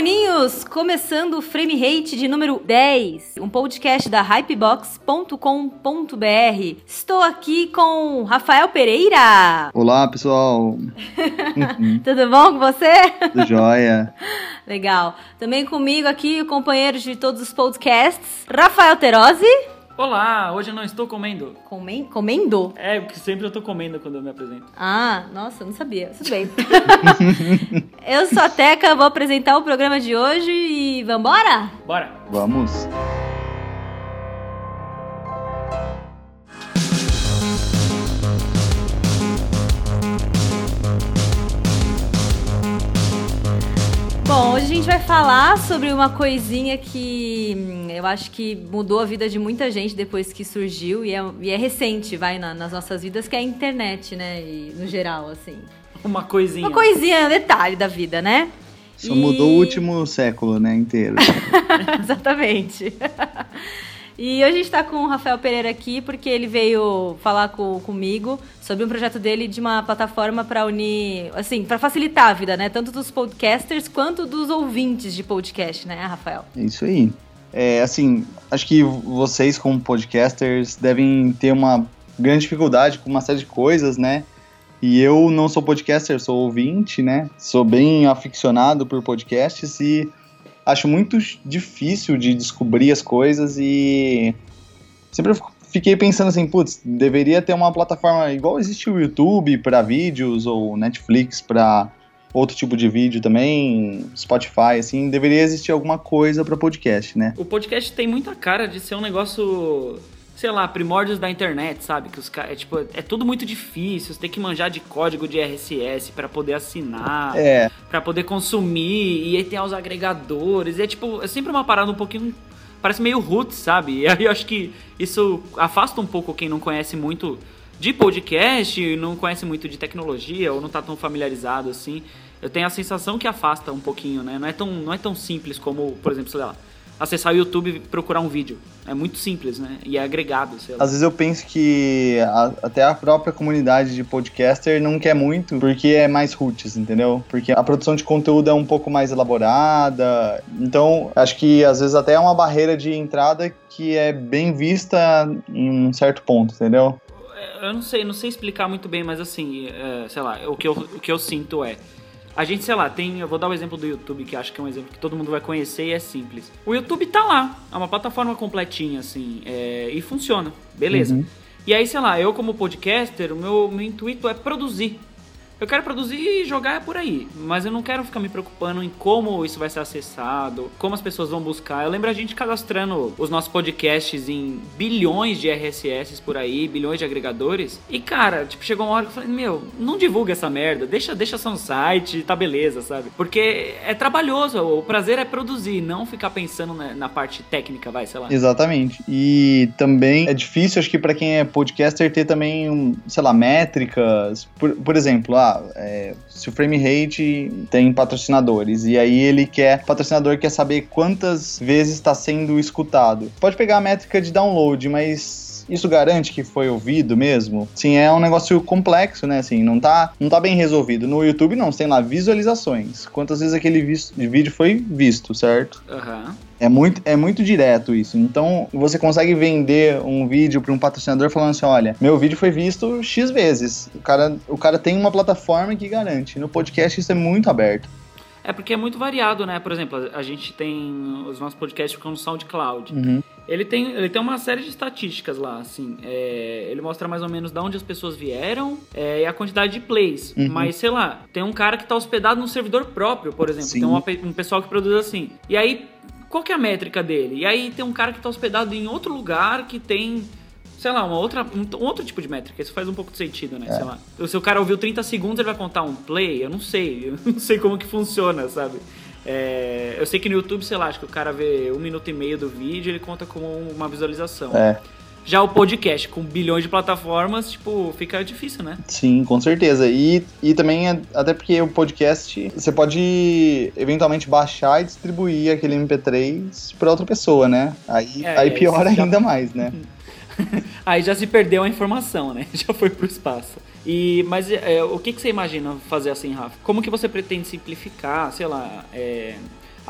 maninhos! Começando o Frame Rate de número 10, um podcast da hypebox.com.br. Estou aqui com Rafael Pereira. Olá, pessoal. Tudo bom com você? Tudo jóia. Legal. Também comigo aqui o companheiro de todos os podcasts, Rafael Terosi. Olá, hoje eu não estou comendo. Comen comendo? É, porque sempre eu tô comendo quando eu me apresento. Ah, nossa, não sabia. Tudo bem. eu sou a Teca, vou apresentar o programa de hoje e vambora? Bora! Vamos. Bom, hoje a gente vai falar sobre uma coisinha que hum, eu acho que mudou a vida de muita gente depois que surgiu e é, e é recente, vai, na- nas nossas vidas, que é a internet, né? E, no geral, assim. Uma coisinha. Uma coisinha, detalhe da vida, né? Só E- mudou o último século, né, inteiro. Exatamente. E hoje a gente tá com o Rafael Pereira aqui porque ele veio falar com, comigo sobre um projeto dele de uma plataforma para unir, assim, para facilitar a vida, né? Tanto dos podcasters quanto dos ouvintes de podcast, né, Rafael? É isso aí. É, assim, acho que vocês, como podcasters, devem ter uma grande dificuldade com uma série de coisas, né? E eu não sou podcaster, sou ouvinte, né? Sou bem aficionado por podcasts e acho muito difícil de descobrir as coisas e sempre fiquei pensando assim, putz, deveria ter uma plataforma igual existe o YouTube para vídeos ou Netflix para outro tipo de vídeo também, Spotify, assim, deveria existir alguma coisa para podcast, né? O podcast tem muita cara de ser um negócio, sei lá, primórdios da internet, sabe? Que os caras, é, tipo, é tudo muito difícil, você tem que manjar de código de RSS pra poder assinar, É, pra poder consumir, e aí tem os agregadores, e é tipo, é sempre uma parada um pouquinho parece meio roots, sabe? E aí eu acho que isso afasta um pouco quem não conhece muito de podcast, não conhece muito de tecnologia ou não tá tão familiarizado assim. Eu tenho a sensação que afasta um pouquinho, né? Não é tão, não é tão simples como, por exemplo, sei lá, acessar o YouTube e procurar um vídeo. É muito simples, né? E é agregado, sei lá. às vezes eu penso que a- até a própria comunidade de podcaster não quer muito, porque é mais roots, entendeu? Porque a produção de conteúdo é um pouco mais elaborada, então acho que às vezes até é uma barreira de entrada que é bem vista em um certo ponto, entendeu? Eu não sei, não sei explicar muito bem, mas assim, é, sei lá, o que, eu, o que eu sinto é. A gente, sei lá, tem. Eu vou dar o exemplo do YouTube, que acho que é um exemplo que todo mundo vai conhecer e é simples. O YouTube tá lá, é uma plataforma completinha, assim, é, e funciona, beleza. Uhum. E aí, sei lá, eu como podcaster, o meu, meu intuito é produzir. Eu quero produzir e jogar por aí, mas eu não quero ficar me preocupando em como isso vai ser acessado, como as pessoas vão buscar. Eu lembro a gente cadastrando os nossos podcasts em bilhões de RSS por aí, bilhões de agregadores. E cara, tipo, chegou uma hora que eu falei, meu, não divulga essa merda, deixa, deixa só no site, tá beleza, sabe? Porque é trabalhoso, o prazer é produzir, não ficar pensando na, na parte técnica, vai, sei lá. Exatamente. E também é difícil, acho que para quem é podcaster, ter também, sei lá, métricas. Por, por exemplo, ah, é, se o Frame Rate tem patrocinadores e aí ele quer, o patrocinador quer saber quantas vezes está sendo escutado. Pode pegar a métrica de download, mas isso garante que foi ouvido mesmo? Sim, é um negócio complexo, né? Assim, não tá, não tá bem resolvido. No YouTube não, tem lá visualizações. Quantas vezes aquele vídeo foi visto, certo? Aham. É muito, é muito direto isso. Então, você consegue vender um vídeo para um patrocinador falando assim: olha, meu vídeo foi visto X vezes. O cara, o cara tem uma plataforma que garante. No podcast, isso é muito aberto. É porque é muito variado, né? Por exemplo, a gente tem os nossos podcasts ficam no SoundCloud. Uhum. Ele tem, ele tem uma série de estatísticas lá, assim. É, ele mostra mais ou menos de onde as pessoas vieram é, e a quantidade de plays. Uhum. Mas, sei lá, tem um cara que tá hospedado num servidor próprio, por exemplo. Sim. Tem um pessoal que produz assim. E aí, qual que é a métrica dele? E aí tem um cara que tá hospedado em outro lugar que tem... Sei lá, uma outra, um, um outro tipo de métrica. Isso faz um pouco de sentido, né? Sei lá. Se o cara ouviu 30 segundos, ele vai contar um play? Eu não sei. Eu não sei como que funciona, sabe? É, eu sei que no YouTube, sei lá, acho que o cara vê um minuto e meio do vídeo, ele conta como uma visualização. É, Já o podcast, com bilhões de plataformas, tipo, fica difícil, né? sim, com certeza. E, e também, é- até porque o podcast, você pode eventualmente baixar e distribuir aquele MP3 para outra pessoa, né? Aí, É, aí é, piora já- ainda mais, né? Aí já se perdeu a informação, né? Já foi pro espaço. E, mas é, o que, que você imagina fazer assim, Rafa? Como que você pretende simplificar, sei lá, é,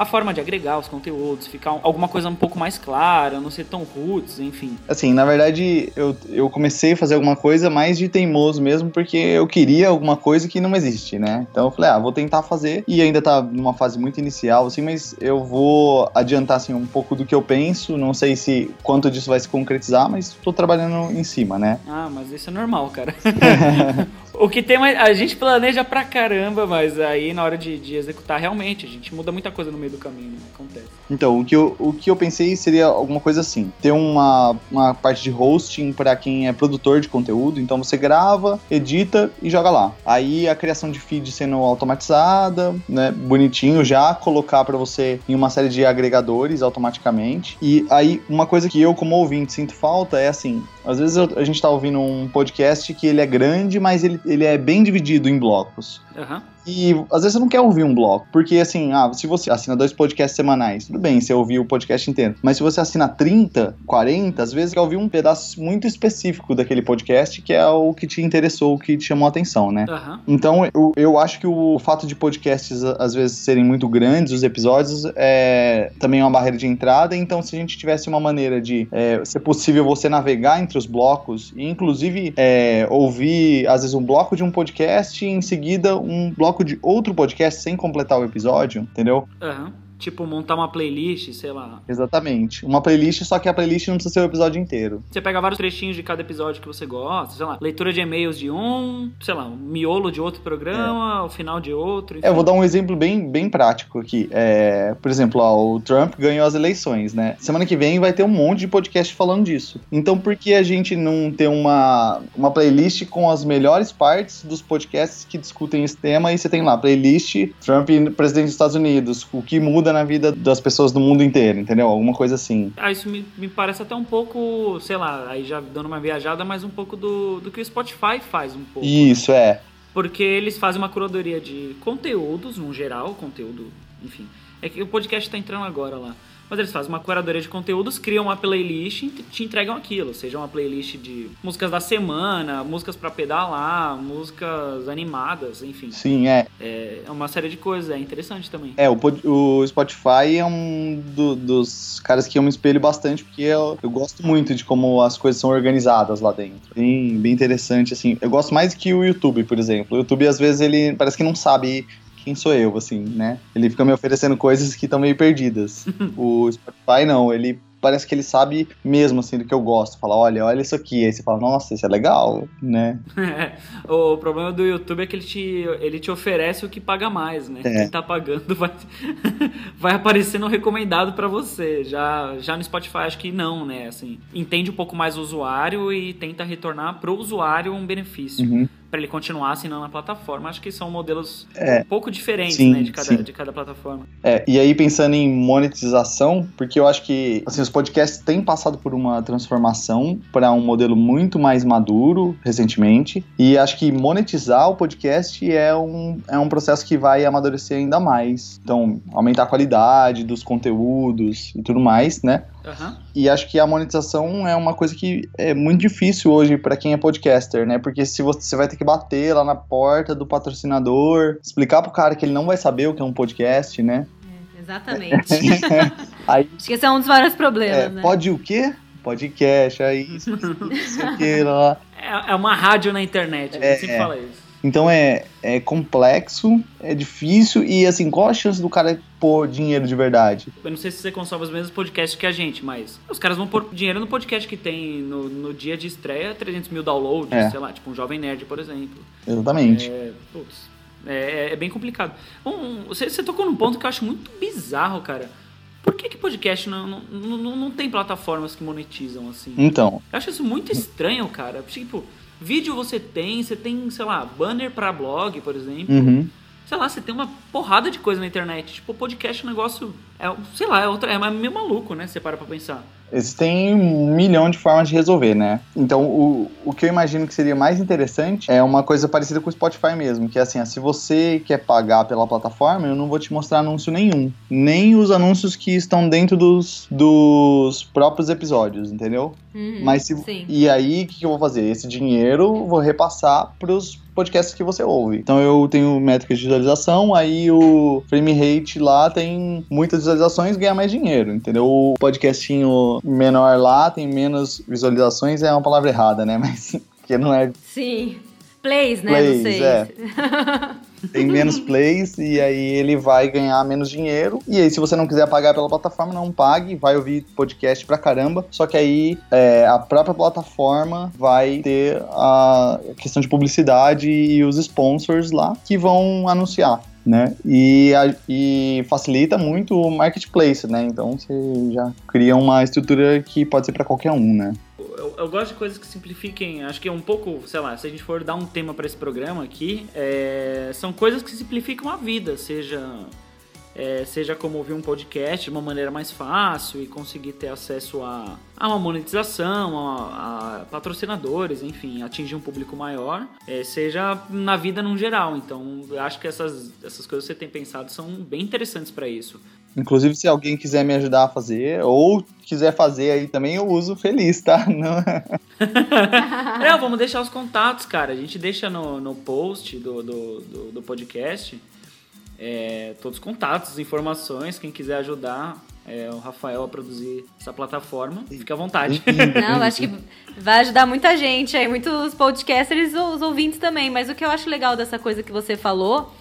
a forma de agregar os conteúdos, ficar um- alguma coisa um pouco mais clara, não ser tão roots, enfim. Assim, na verdade, eu, eu comecei a fazer alguma coisa mais de teimoso mesmo, porque eu queria alguma coisa que não existe, né? Então eu falei, ah, vou tentar fazer. E ainda tá numa fase muito inicial, assim, mas eu vou adiantar, assim, um pouco do que eu penso. Não sei se quanto disso vai se concretizar, mas tô trabalhando em cima, né? Ah, mas isso é normal, cara. o que tem mais. A gente planeja pra caramba, mas aí na hora de, de executar, realmente, a gente muda muita coisa no meio do caminho, né? Acontece. Então, o que, eu, o que eu pensei seria alguma coisa assim: ter uma, uma parte de hosting para quem é produtor de conteúdo. Então você grava, edita e joga lá. Aí a criação de feed sendo automatizada, né? Bonitinho já, colocar para você em uma série de agregadores automaticamente. E aí, uma coisa que eu, como ouvinte, sinto falta é assim: às vezes a gente tá ouvindo um podcast que ele é grande, mas ele, ele é bem dividido em blocos. Aham. E às vezes você não quer ouvir um bloco, porque assim, ah, se você assina dois podcasts semanais, tudo bem você ouvir o podcast inteiro. Mas se você assina 30, 40, às vezes quer ouvir um pedaço muito específico daquele podcast, que é o que te interessou, o que te chamou a atenção, né? Aham. Então, eu, eu acho que o fato de podcasts às vezes serem muito grandes, os episódios, é também uma barreira de entrada. Então, se a gente tivesse uma maneira de é, ser possível você navegar entre os blocos e, inclusive, é, ouvir, às vezes, um bloco de um podcast e em seguida um bloco de outro podcast sem completar o episódio, entendeu? Aham. Tipo, montar uma playlist, sei lá. Exatamente. Uma playlist, só que a playlist não precisa ser o episódio inteiro. Você pega vários trechinhos de cada episódio que você gosta, sei lá, leitura de e-mails de um, sei lá, um miolo de outro programa, o final de outro. É, eu vou enfim. dar um exemplo bem, bem prático aqui. É, por exemplo, ó, o Trump ganhou as eleições, né? Semana que vem vai ter um monte de podcast falando disso. Então, por que a gente não ter uma, uma playlist com as melhores partes dos podcasts que discutem esse tema? E você tem lá, playlist Trump, presidente dos Estados Unidos, o que muda na vida das pessoas do mundo inteiro, entendeu? Alguma coisa assim. Ah, isso me, me parece até um pouco, sei lá, aí já dando uma viajada, mas um pouco do, do que o Spotify faz um pouco. Isso, é. Porque eles fazem uma curadoria de conteúdos, no geral, conteúdo, enfim. É que o podcast tá entrando agora lá. Mas eles fazem uma curadoria de conteúdos, criam uma playlist e te entregam aquilo. Seja uma playlist de músicas da semana, músicas pra pedalar, músicas animadas, enfim. Sim, é. É uma série de coisas, é interessante também. É, o, o Spotify é um do- dos caras que eu me espelho bastante, porque eu, eu gosto muito de como as coisas são organizadas lá dentro. Bem, bem interessante, assim. Eu gosto mais que o YouTube, por exemplo. O YouTube, às vezes, ele parece que não sabe quem sou eu, assim, né? Ele fica me oferecendo coisas que estão meio perdidas. o Spotify, não, ele parece que ele sabe mesmo, assim, do que eu gosto. Fala, olha, olha isso aqui. Aí você fala, nossa, isso é legal, né? o problema do YouTube é que ele te, ele te oferece o que paga mais, né? É. Quem tá pagando vai, vai aparecer no recomendado pra você. Já, já no Spotify acho que não, né? Assim, entende um pouco mais o usuário e tenta retornar pro usuário um benefício. Uhum. Pra ele continuar assinando a plataforma. Acho que são modelos É. um pouco diferentes, Sim, né? De cada, sim. de cada plataforma. É, e aí pensando em monetização, porque eu acho que assim, os podcasts têm passado por uma transformação para um modelo muito mais maduro recentemente, e acho que monetizar o podcast é um, é um processo que vai amadurecer ainda mais. Então, aumentar a qualidade dos conteúdos e tudo mais, né? Aham. E acho que a monetização é uma coisa que é muito difícil hoje para quem é podcaster, né? Porque se você, você vai ter que bater lá na porta do patrocinador, explicar pro cara que ele não vai saber o que é um podcast, né? É, exatamente. Aí Acho que esse é um dos vários problemas, É, né? pode o quê? Podcast, aí isso, isso, isso, aquilo lá. É, é uma rádio na internet, a gente É, sempre é. fala isso. Então é, é complexo, é difícil e assim, qual a chance do cara pôr dinheiro de verdade? Eu não sei se você consome os mesmos podcasts que a gente, mas os caras vão pôr dinheiro no podcast que tem no, no dia de estreia 300 mil downloads, É. sei lá, tipo um Jovem Nerd, por exemplo. Exatamente. É, putz, é, é bem complicado. Um, você, você tocou num ponto que eu acho muito bizarro, cara. Por que, que podcast não, não, não, não tem plataformas que monetizam assim? Então, Eu acho isso muito estranho, cara. Tipo, vídeo você tem, você tem, sei lá, banner pra blog, por exemplo. uhum. Sei lá, você tem uma porrada de coisa na internet. Tipo, podcast é um negócio. É, sei lá, é, outra, é meio maluco, né? Você para pra pensar. Existem um milhão de formas de resolver, né? Então, o, o que eu imagino que seria mais interessante é uma coisa parecida com o Spotify mesmo, que é assim, se você quer pagar pela plataforma, eu não vou te mostrar anúncio nenhum. Nem os anúncios que estão dentro dos, dos próprios episódios, entendeu? Uhum, Mas se, Sim. e aí, o que, que eu vou fazer? Esse dinheiro vou repassar pros podcasts que você ouve. Então eu tenho métricas de visualização, aí o frame rate lá tem muitas visualizações ganha mais dinheiro, entendeu? O podcastinho menor lá tem menos visualizações, é uma palavra errada, né? Mas que não é. Sim. Plays, né? Plays, não sei. é. tem menos plays e aí ele vai ganhar menos dinheiro. E aí, se você não quiser pagar pela plataforma, não pague, vai ouvir podcast pra caramba. Só que aí é, a própria plataforma vai ter a questão de publicidade e os sponsors lá que vão anunciar. Né? E, a- e facilita muito o marketplace, né? Então você já cria uma estrutura que pode ser para qualquer um, né? Eu, eu gosto de coisas que simplifiquem. Acho que é um pouco, sei lá, se a gente for dar um tema pra esse programa aqui, é, são coisas que simplificam a vida, seja. é, seja como ouvir um podcast de uma maneira mais fácil e conseguir ter acesso a, a uma monetização, a, a patrocinadores, enfim, atingir um público maior, é, seja na vida no geral. Então, acho que essas, essas coisas que você tem pensado são bem interessantes pra isso. Inclusive, se alguém quiser me ajudar a fazer, ou quiser fazer aí também, eu uso feliz, tá? Não, É, vamos deixar os contatos, cara. A gente deixa no, no post do, do, do, do podcast é, todos os contatos, informações. Quem quiser ajudar é, o Rafael a produzir essa plataforma, fica à vontade. Não, acho que vai ajudar muita gente aí, muitos podcasters e os ouvintes também. Mas o que eu acho legal dessa coisa que você falou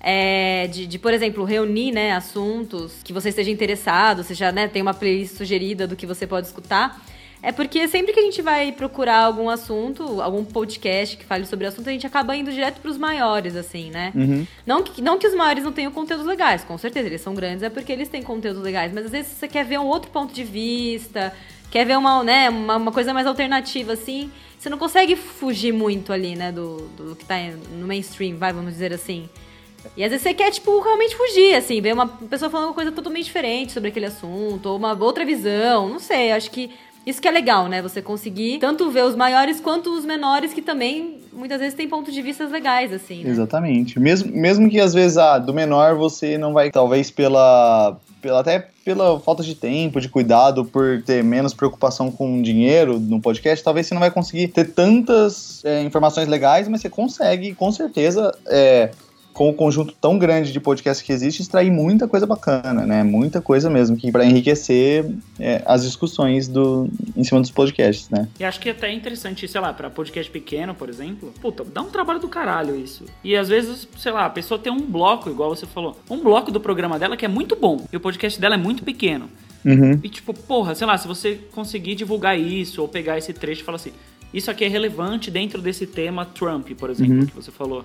é de, de, por exemplo, reunir né, assuntos que você esteja interessado, você já né, tem uma playlist sugerida do que você pode escutar. É porque sempre que a gente vai procurar algum assunto, algum podcast que fale sobre o assunto, a gente acaba indo direto pros maiores, assim, né? Uhum. Não, que, não que os maiores não tenham conteúdos legais, com certeza, eles são grandes, é porque eles têm conteúdos legais, mas às vezes você quer ver um outro ponto de vista, quer ver uma, né, uma, uma coisa mais alternativa, assim, você não consegue fugir muito ali, né, do, do que tá no mainstream, vai, vamos dizer assim. E às vezes você quer, tipo, realmente fugir, assim, ver uma pessoa falando uma coisa totalmente diferente sobre aquele assunto, ou uma outra visão, não sei, acho que isso que é legal, né? Você conseguir tanto ver os maiores quanto os menores, que também muitas vezes têm pontos de vista legais, assim, né? Exatamente. Mesmo, mesmo que às vezes ah, do menor você não vai, talvez pela, pela até pela falta de tempo, de cuidado, por ter menos preocupação com dinheiro no podcast, talvez você não vai conseguir ter tantas é, informações legais, mas você consegue, com certeza, é, com o conjunto tão grande de podcasts que existe, extrair muita coisa bacana, né? Muita coisa mesmo, que para enriquecer é, as discussões do, em cima dos podcasts, né? E acho que até é interessante, sei lá, pra podcast pequeno, por exemplo, puta, dá um trabalho do caralho isso. E às vezes, sei lá, a pessoa tem um bloco, igual você falou, um bloco do programa dela que é muito bom, e o podcast dela é muito pequeno. Uhum. E tipo, porra, sei lá, se você conseguir divulgar isso, ou pegar esse trecho e falar assim, isso aqui é relevante dentro desse tema Trump, por exemplo, Uhum. que você falou.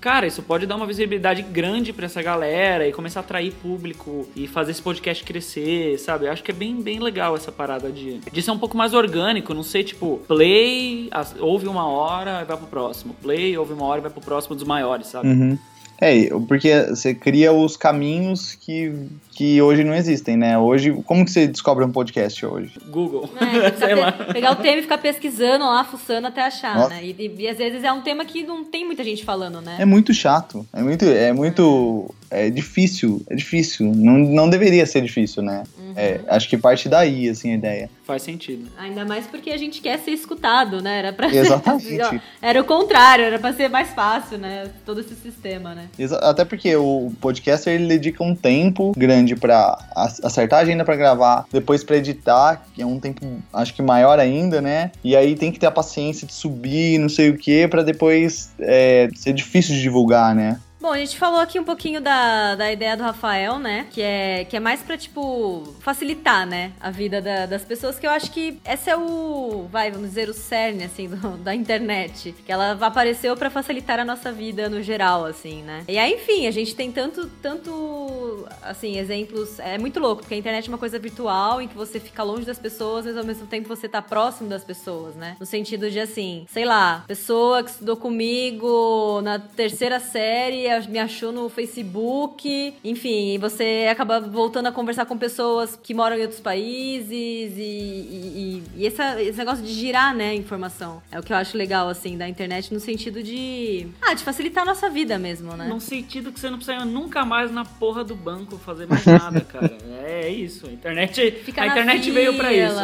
Cara, isso pode dar uma visibilidade grande pra essa galera e começar a atrair público e fazer esse podcast crescer, sabe? Eu acho que é bem, bem legal essa parada de, de ser um pouco mais orgânico, não ser tipo, play, ouve uma hora e vai pro próximo. Play, ouve uma hora e vai pro próximo dos maiores, sabe? Uhum. É, porque você cria os caminhos que, que hoje não existem, né? Hoje, como que você descobre um podcast hoje? Google, É, sei lá. pe- pegar o tema e ficar pesquisando lá, fuçando até achar, Nossa. né? E, e- e às vezes é um tema que não tem muita gente falando, né? É muito chato, é muito, é muito, é difícil, é difícil. Não, não deveria ser difícil, né? Uhum. É, acho que parte daí, assim, a ideia. Faz sentido. Ainda mais porque a gente quer ser escutado, né? Era pra Exatamente. Era o contrário, era pra ser mais fácil, né? Todo esse sistema, né? Exa- Até porque o podcaster ele dedica um tempo grande pra ac- acertar a agenda pra gravar, depois pra editar, que é um tempo acho que maior ainda, né? E aí tem que ter a paciência de subir, não sei o que, pra depois é, ser difícil de divulgar, né? Bom, a gente falou aqui um pouquinho da, da ideia do Rafael, né? Que é, que é mais pra, tipo, facilitar, né? A vida da- das pessoas, que eu acho que esse é o, vai, vamos dizer, o cerne, assim, do- da internet. Que ela apareceu pra facilitar a nossa vida no geral, assim, né? E aí, enfim, a gente tem tanto, tanto, assim, exemplos. É muito louco, porque a internet é uma coisa virtual em que você fica longe das pessoas, mas ao mesmo tempo você tá próximo das pessoas, né? No sentido de, assim, sei lá, pessoa que estudou comigo na terceira série me achou no Facebook, enfim, você acaba voltando a conversar com pessoas que moram em outros países e, e, e- e essa- esse negócio de girar, né, informação. É o que eu acho legal, assim, da internet no sentido de. Ah, de facilitar a nossa vida mesmo, né? Num sentido que você não precisa nunca mais na porra do banco fazer mais nada, cara. É isso. A internet, Fica a internet veio pra isso.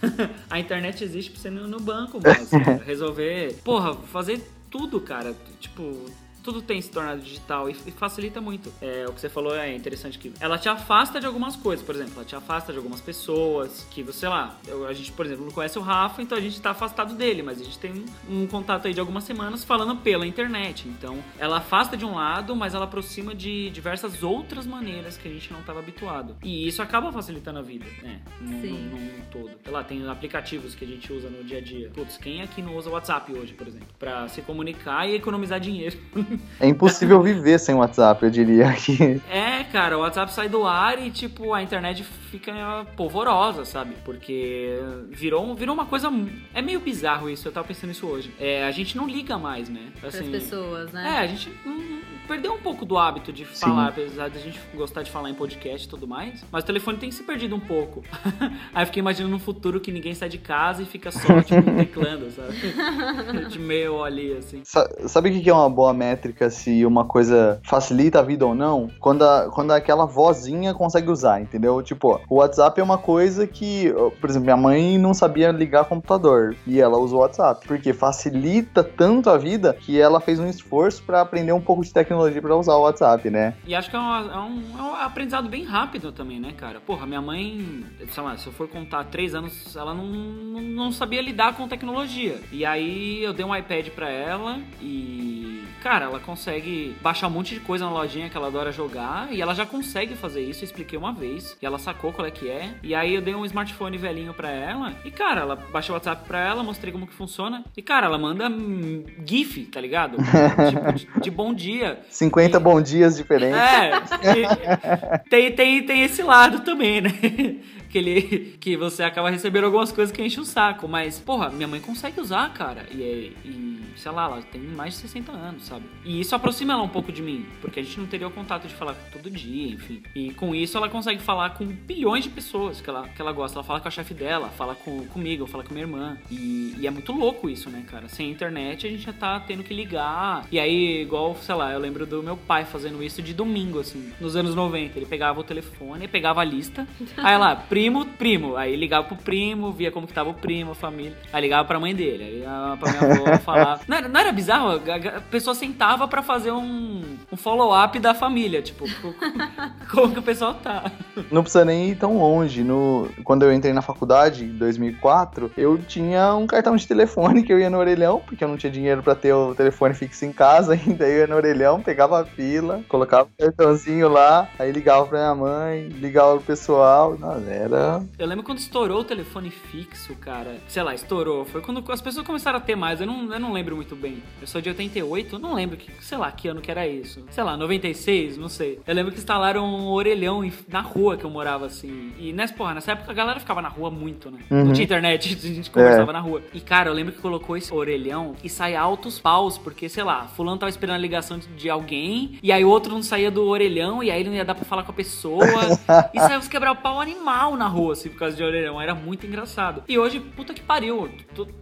a internet existe pra você ir no no banco, mas cara, resolver. Porra, fazer tudo, cara. Tipo, tudo tem se tornado digital e, e facilita muito. É, o que você falou é interessante que ela te afasta de algumas coisas, por exemplo, ela te afasta de algumas pessoas que você, sei lá, eu, a gente, por exemplo, não conhece o Rafa, então a gente tá afastado dele, mas a gente tem um, um contato aí de algumas semanas falando pela internet. Então, ela afasta de um lado, mas ela aproxima de diversas outras maneiras que a gente não estava habituado. E isso acaba facilitando a vida, né? No, Sim. no, no todo. Sei lá, tem aplicativos que a gente usa no dia a dia. Putz, quem aqui não usa o WhatsApp hoje, por exemplo? Pra se comunicar e economizar dinheiro. É impossível viver sem WhatsApp, eu diria que. É, cara, o WhatsApp sai do ar e, tipo, a internet fica polvorosa, sabe? Porque virou, virou uma coisa. É meio bizarro isso, eu tava pensando isso hoje. É, a gente não liga mais, né? Assim, pessoas, É, né? a gente hum, perdeu um pouco do hábito de falar, apesar de a gente gostar de falar em podcast e tudo mais. Mas o telefone tem se perdido um pouco. Aí eu fiquei imaginando um futuro que ninguém sai de casa e fica só, tipo, teclando, sabe? De meio ali, assim. Sa- Sabe o que é uma boa métrica se uma coisa facilita a vida ou não? Quando, a- quando aquela vozinha consegue usar, entendeu? Tipo, o WhatsApp é uma coisa que, por exemplo, minha mãe não sabia ligar computador e ela usa o WhatsApp, porque facilita tanto a vida que ela fez um esforço pra aprender um pouco de tecnologia pra usar o WhatsApp, né? E acho que é, uma- é um, é um aprendizado bem rápido também, né, cara? Porra, minha mãe, sei lá, se eu for contar três anos, ela não, não, não sabia lidar com tecnologia. E aí eu dei um iPad pra ela e. Cara, ela consegue baixar um monte de coisa na lojinha que ela adora jogar e ela já consegue fazer isso. Eu expliquei uma vez e ela sacou qual é que é. E aí eu dei um smartphone velhinho pra ela e, cara, ela baixou o WhatsApp pra ela, mostrei como que funciona. E, cara, ela manda hum, GIF, tá ligado? tipo, de, de bom dia. 50 bom dias diferentes. É, tem, tem, tem esse lado também, né? Que, ele, que você acaba recebendo algumas coisas que enche o saco. Mas, porra, minha mãe consegue usar, cara. E, é- e, sei lá, ela tem mais de 60 anos, sabe? E isso aproxima ela um pouco de mim. Porque a gente não teria o contato de falar todo dia, enfim. E com isso ela consegue falar com bilhões de pessoas que ela, que ela gosta. Ela fala com a chefe dela, fala com, comigo, fala com minha irmã. E, e é muito louco isso, né, cara? Sem internet a gente já tá tendo que ligar. E aí, igual, sei lá, eu lembro do meu pai fazendo isso de domingo, assim, nos anos 90. Ele pegava o telefone, pegava a lista. Aí lá, primo, primo. Aí ligava pro primo, via como que tava o primo, a família. Aí ligava pra mãe dele, aí ligava pra minha avó, falava. Não era, não era bizarro? A, pessoa sentava pra fazer um, um follow-up da família, tipo, co- como que o pessoal tá. Não precisa nem ir tão longe. No, quando eu entrei na faculdade, em 2004, eu tinha um cartão de telefone que eu ia no orelhão, porque eu não tinha dinheiro pra ter o telefone fixo em casa ainda. Eu ia no orelhão, pegava a fila, colocava o cartãozinho lá, aí ligava pra minha mãe, ligava pro pessoal. Nossa, era. Eu lembro quando estourou o telefone fixo, cara. Sei lá, estourou. Foi quando as pessoas começaram a ter mais. Eu não, eu não lembro muito bem. Eu sou de 88, eu não lembro que, sei lá, que ano que era isso. Sei lá, 96, não sei. Eu lembro que instalaram um orelhão na rua que eu morava, assim. E nessa, porra, nessa época a galera ficava na rua muito, né? Uhum. Não tinha internet, a gente conversava na rua. E, cara, eu lembro que colocou esse orelhão e saía altos paus, porque, sei lá, fulano tava esperando a ligação de, de alguém, e aí o outro não saía do orelhão, e aí não ia dar pra falar com a pessoa. e saiu os quebra-pau animal na rua, assim, por causa de orelhão. Era muito engraçado. E hoje, puta que pariu.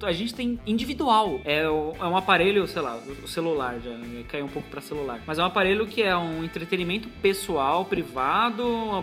A gente tem individual. É, é um aparelho, sei lá, o celular, já né, caiu um pouco pra celular. Mas é um aparelho que é um entretenimento pessoal, privado, um,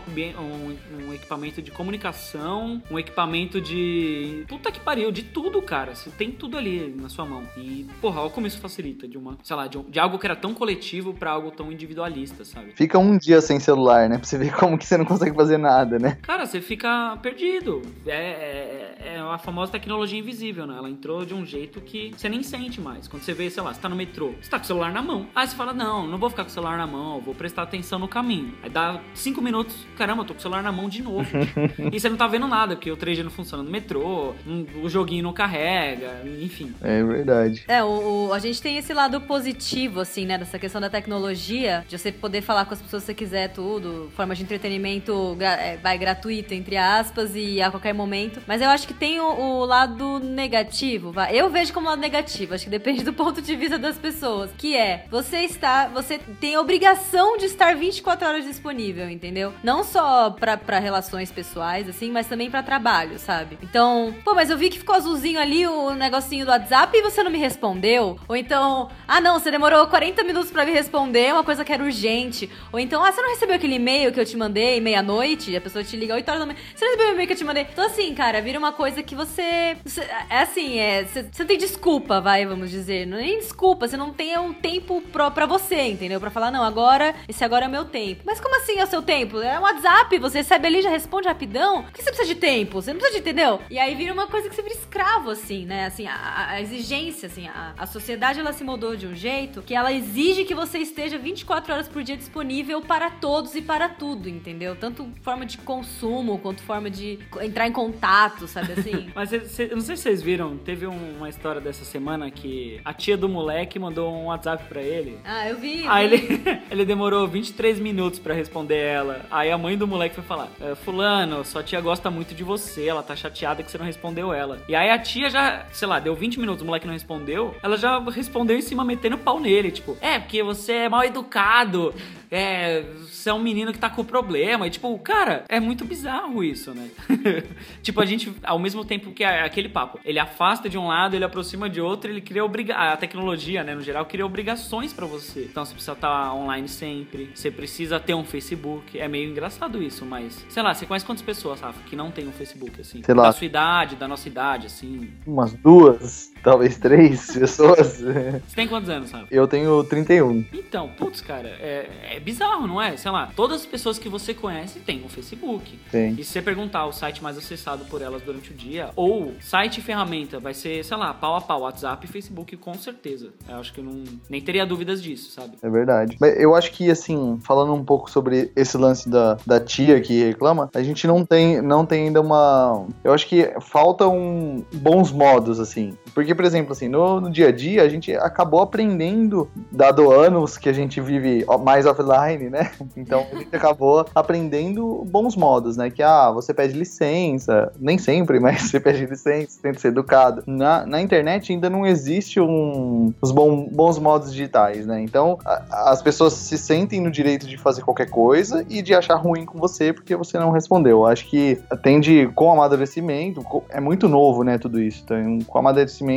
um- equipamento de comunicação, um equipamento de. Puta que pariu, de tudo, cara. Você tem tudo ali na sua mão. E, porra, olha como isso facilita de uma, sei lá, de, um- de algo que era tão coletivo pra algo tão individualista, sabe? Fica um dia sem celular, né? Pra você ver como que você não consegue fazer nada, né? Cara, você fica perdido. É, é, é a famosa tecnologia invisível, né? Ela entrou de um jeito que você nem sente mais. Quando você vê, sei lá, você tá no metrô, você tá com o celular na mão. Aí você fala, não, não vou ficar com o celular na mão, vou prestar atenção no caminho. Aí dá cinco minutos, caramba, eu tô com o celular na mão de novo. e você não tá vendo nada, porque o 3G não funciona no metrô, o joguinho não carrega, enfim. É verdade. É, o, o- a gente tem esse lado positivo, assim, né? Dessa questão da tecnologia, de você poder falar com as pessoas que você quiser, tudo, forma de entretenimento é, vai gratuito, entre aspas, e a qualquer momento. Mas eu acho que tem o, o lado negativo. Eu vejo como lado negativo, acho que depende do ponto de vista das pessoas. Que é, você está, você tem a obrigação de estar 24 horas disponível, entendeu? Não só pra, relações pessoais, assim, mas também pra trabalho, sabe? Então, pô, mas eu vi que ficou azulzinho ali o negocinho do WhatsApp e você não me respondeu. Ou então, ah não, você demorou 40 minutos pra me responder, uma coisa que era urgente. Ou então, ah, você não recebeu aquele e-mail que eu te mandei meia-noite? A pessoa te liga 8 horas da manhã. Você não e-mail que eu te mandei? Então, assim, cara, vira uma coisa que você. é assim, é. Você, tem desculpa, vai, vamos dizer. Não é nem desculpa, você não tem um tempo pro, pra você, entendeu? Pra falar, não, agora, esse agora é o meu tempo. Mas como assim é o seu tempo? É um WhatsApp, você recebe ali, já responde rapidão. Por que você precisa de tempo? Você não precisa de, entendeu? E aí vira uma coisa que você vira escravo, assim, né? Assim, a, a exigência, assim, a, a sociedade ela se moldou de um jeito que ela exige que você esteja 24 horas por dia disponível para todos e para tudo, entendeu? Tanto forma de consumo quanto forma de entrar em contato, sabe assim? Mas cê- cê- eu não sei se vocês viram, teve um- uma história dessa semana que a tia do moleque mandou um WhatsApp pra ele. ah, eu vi. Aí vi. ele, ele demorou 23 minutos pra responder ela. Aí a mãe do moleque foi falar: "É, Fulano, sua tia gosta muito de você, ela tá chateada que você não respondeu ela. E aí a tia já, sei lá, deu 20 minutos, o moleque não respondeu. Ela já respondeu em cima, metendo pau nele. Tipo, é, porque você é mal educado. É, você é um menino que tá com problema. E tipo, cara, é muito bizarro isso, né? tipo, a gente, ao mesmo tempo que é aquele papo, ele afasta de um lado, ele aproxima de outro, ele cria obriga a tecnologia, né, no geral, cria obrigações pra você. Então você precisa estar online sempre, você precisa ter um Facebook. É meio engraçado isso, mas sei lá, você conhece quantas pessoas, Rafa, que não tem um Facebook assim? Sei lá. Da sua idade, da nossa idade, assim. Umas duas, talvez três pessoas. Você tem quantos anos, Rafa? Eu tenho 31. Então, putz, cara, é, é bizarro, não é? Sei lá, todas as pessoas que você conhece têm um Facebook. Tem. E se você perguntar o site mais acessado por elas durante o dia, ou site e ferramenta, vai ser, sei lá, pau a pau, WhatsApp e Facebook, com certeza. Eu acho que eu não, nem teria dúvidas disso, sabe? É verdade. Mas eu acho que, assim, falando um pouco sobre esse lance da, da tia que reclama, a gente não tem, não tem ainda uma. Eu acho que faltam bons modos, assim. Porque, por exemplo, assim, no, no dia a dia, a gente acabou aprendendo, dado anos que a gente vive mais offline, né? Então a gente acabou aprendendo bons modos, né? Que, ah, você pede licença, nem sempre, mas você pede licença, tenta ser educado. Na, na internet ainda não existe um, os bom- bons modos digitais, né? Então a- as pessoas se sentem no direito de fazer qualquer coisa e de achar ruim com você porque você não respondeu. Eu Acho que tende com amadurecimento, é muito novo, né, tudo isso. Então, com o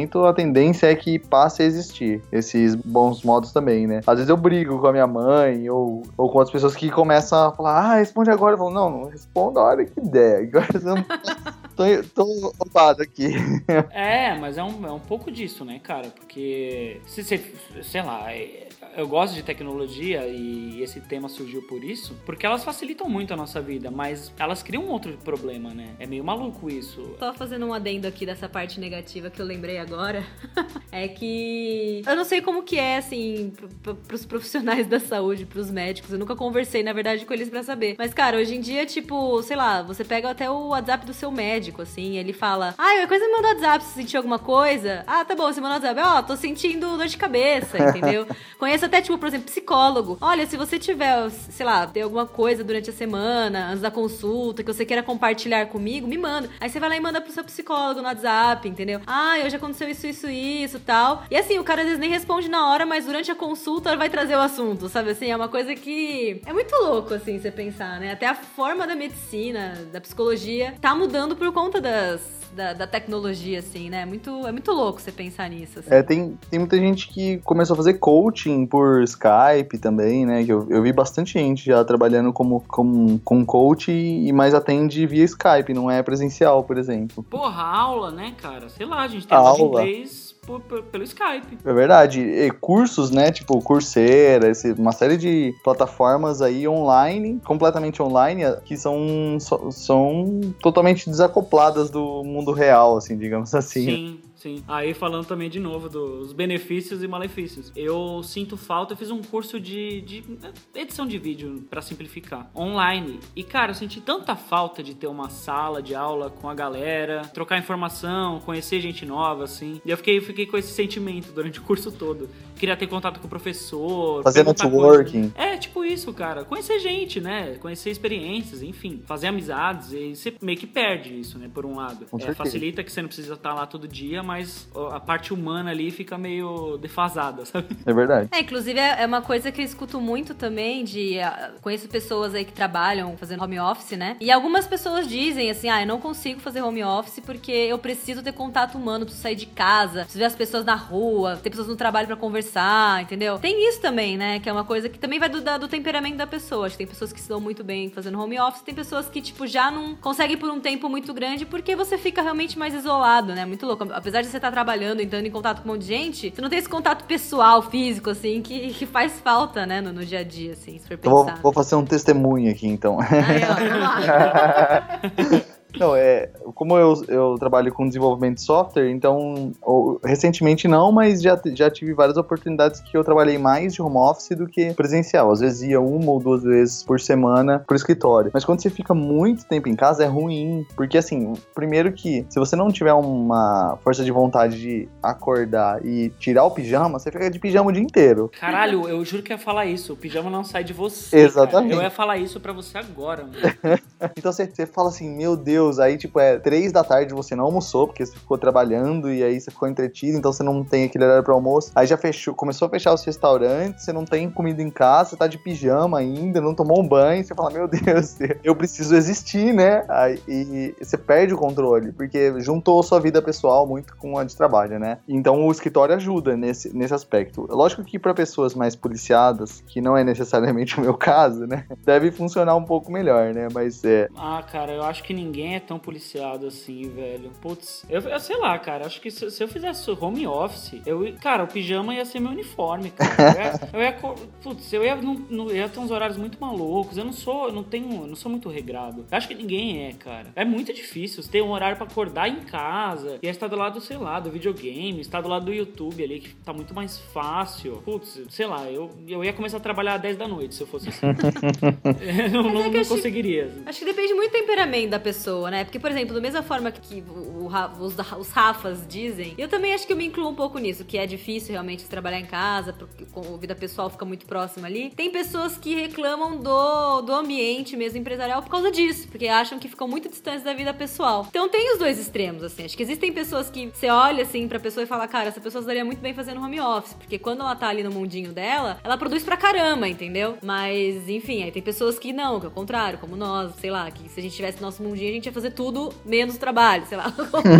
amadurecimento, a tendência é que passe a existir esses bons modos também, né? Às vezes eu brigo com a minha mãe ou, ou com outras pessoas que começam a falar, ah, responde agora. Eu falo, não, não responda a hora que der. Agora eu não tô, tô ocupado aqui. É, mas é um, é um pouco disso, né, cara? Porque, se você, sei lá, é- eu gosto de tecnologia e esse tema surgiu por isso, porque elas facilitam muito a nossa vida, mas elas criam um outro problema, né? É meio maluco isso. Só fazendo um adendo aqui dessa parte negativa que eu lembrei agora, é que eu não sei como que é, assim, pro, pro, pros profissionais da saúde, pros médicos. Eu nunca conversei, na verdade, com eles pra saber. Mas, cara, hoje em dia, tipo, sei lá, você pega até o WhatsApp do seu médico, assim, ele fala: Ah, qualquer coisa me manda WhatsApp se sentir alguma coisa. Ah, tá bom, você manda WhatsApp. Ó, tô sentindo dor de cabeça, entendeu? Conheço até, tipo, por exemplo, psicólogo. Olha, se você tiver, sei lá, tem alguma coisa durante a semana, antes da consulta, que você queira compartilhar comigo, me manda. Aí você vai lá e manda pro seu psicólogo no WhatsApp, entendeu? Ah, hoje aconteceu isso, isso, isso, tal. E assim, o cara às vezes nem responde na hora, mas durante a consulta vai trazer o assunto, sabe assim? É uma coisa que é muito louco, assim, você pensar, né? Até a forma da medicina, da psicologia, tá mudando por conta das. Da, da tecnologia, assim, né? É muito, é muito louco você pensar nisso. Assim. É, tem, tem muita gente que começou a fazer coaching por Skype também, né? Que eu, eu vi bastante gente já trabalhando como, como com coach e mais atende via Skype, não é presencial, por exemplo. Porra, aula, né, cara? Sei lá, a gente tem aula de Aula. inglês por- por- pelo Skype. É verdade. E cursos, né? Tipo, Coursera, esse- uma série de plataformas aí online, completamente online, que são, são totalmente desacopladas do mundo real, assim, digamos assim. Sim, sim. Aí falando também de novo dos benefícios e malefícios. Eu sinto falta, eu fiz um curso de, de edição de vídeo pra simplificar, online. E cara, eu senti tanta falta de ter uma sala de aula com a galera, trocar informação, conhecer gente nova, assim. E eu fiquei, fiquei com esse sentimento durante o curso todo. Queria ter contato com o professor. Fazer networking. coisas. É, tipo isso, cara. Conhecer gente, né? Conhecer experiências, enfim. Fazer amizades. E você meio que perde isso, né? Por um lado. É, facilita que você não precisa estar lá todo dia, mas mais. A parte humana ali fica meio defasada, sabe? É verdade. É, inclusive é é uma coisa que eu escuto muito também de. ah, Conheço pessoas aí que trabalham fazendo home office, né? E algumas pessoas dizem assim: ah, eu não consigo fazer home office porque eu preciso ter contato humano, preciso sair de casa, preciso ver as pessoas na rua, ter pessoas no trabalho pra conversar, entendeu? Tem isso também, né? Que é uma coisa que também vai do, do temperamento da pessoa. Acho que tem pessoas que se dão muito bem fazendo home office, tem pessoas que, tipo, já não conseguem por um tempo muito grande porque você fica realmente mais isolado, né? Muito louco. Apesar de você estar trabalhando, entrando em contato com um monte de gente, você não tem esse contato pessoal, físico, assim, que, que faz falta, né, no, no dia a dia, assim, se for Eu vou, pensar. vou fazer um testemunho aqui, então. Aí, ó, vamos lá. Não, é, como eu, eu trabalho com desenvolvimento de software, então, ou- recentemente não, mas já, já tive várias oportunidades que eu trabalhei mais de home office do que presencial. Às vezes ia uma ou duas vezes por semana pro escritório. Mas quando você fica muito tempo em casa é ruim, porque assim, primeiro que se você não tiver uma força de vontade de acordar e tirar o pijama, você fica de pijama o dia inteiro. Caralho, eu juro que ia falar isso. O pijama não sai de você. Exatamente. cara. Eu ia falar isso pra você agora, mano. Então você, você fala assim, meu Deus, aí tipo é três da tarde você não almoçou, porque você ficou trabalhando e aí você ficou entretido, então você não tem aquele horário para almoço. Aí já fechou, começou a fechar os restaurantes, você não tem comida em casa, você tá de pijama ainda, não tomou um banho, você fala, meu Deus, eu preciso existir, né? Aí e você perde o controle, porque juntou sua vida pessoal muito com a de trabalho, né? Então o escritório ajuda nesse, nesse aspecto. Lógico que para pessoas mais policiadas, que não é necessariamente o meu caso, né? Deve funcionar um pouco melhor, né? Mas é, Ah, cara, eu acho que ninguém é tão policiado assim, velho. Putz, eu, eu sei lá, cara. Acho que se, se eu fizesse home office, eu, cara, o pijama ia ser meu uniforme, cara. Eu ia, eu ia putz, eu ia, não, não- ia ter uns horários muito malucos. Eu não sou, eu não tenho, eu não sou muito regrado. Eu acho que ninguém é, cara. É muito difícil. Você ter um horário pra acordar em casa e estar do lado, sei lá, do videogame, estar do lado do YouTube ali, que tá muito mais fácil. Putz, sei lá, eu, eu ia começar a trabalhar às 10 da noite se eu fosse assim. Eu não, é não acho- conseguiria. Acho que depende muito do temperamento da pessoa, né? Porque, por exemplo, da mesma forma que o- o os, os Rafas dizem, eu também acho que eu me incluo um pouco nisso, que é difícil realmente trabalhar em casa, porque a vida pessoal fica muito próxima ali. Tem pessoas que reclamam do, do ambiente mesmo empresarial por causa disso, porque acham que ficam muito distantes da vida pessoal. Então tem os dois extremos, assim. Acho que existem pessoas que você olha assim pra pessoa e fala, cara, essa pessoa daria muito bem fazendo home office, porque quando ela tá ali no mundinho dela, ela produz pra caramba, entendeu? Mas, enfim, aí tem pessoas que não, que é o contrário, como nós, sei lá, que se a gente tivesse nosso mundinho, a gente ia fazer tudo menos trabalho, sei lá.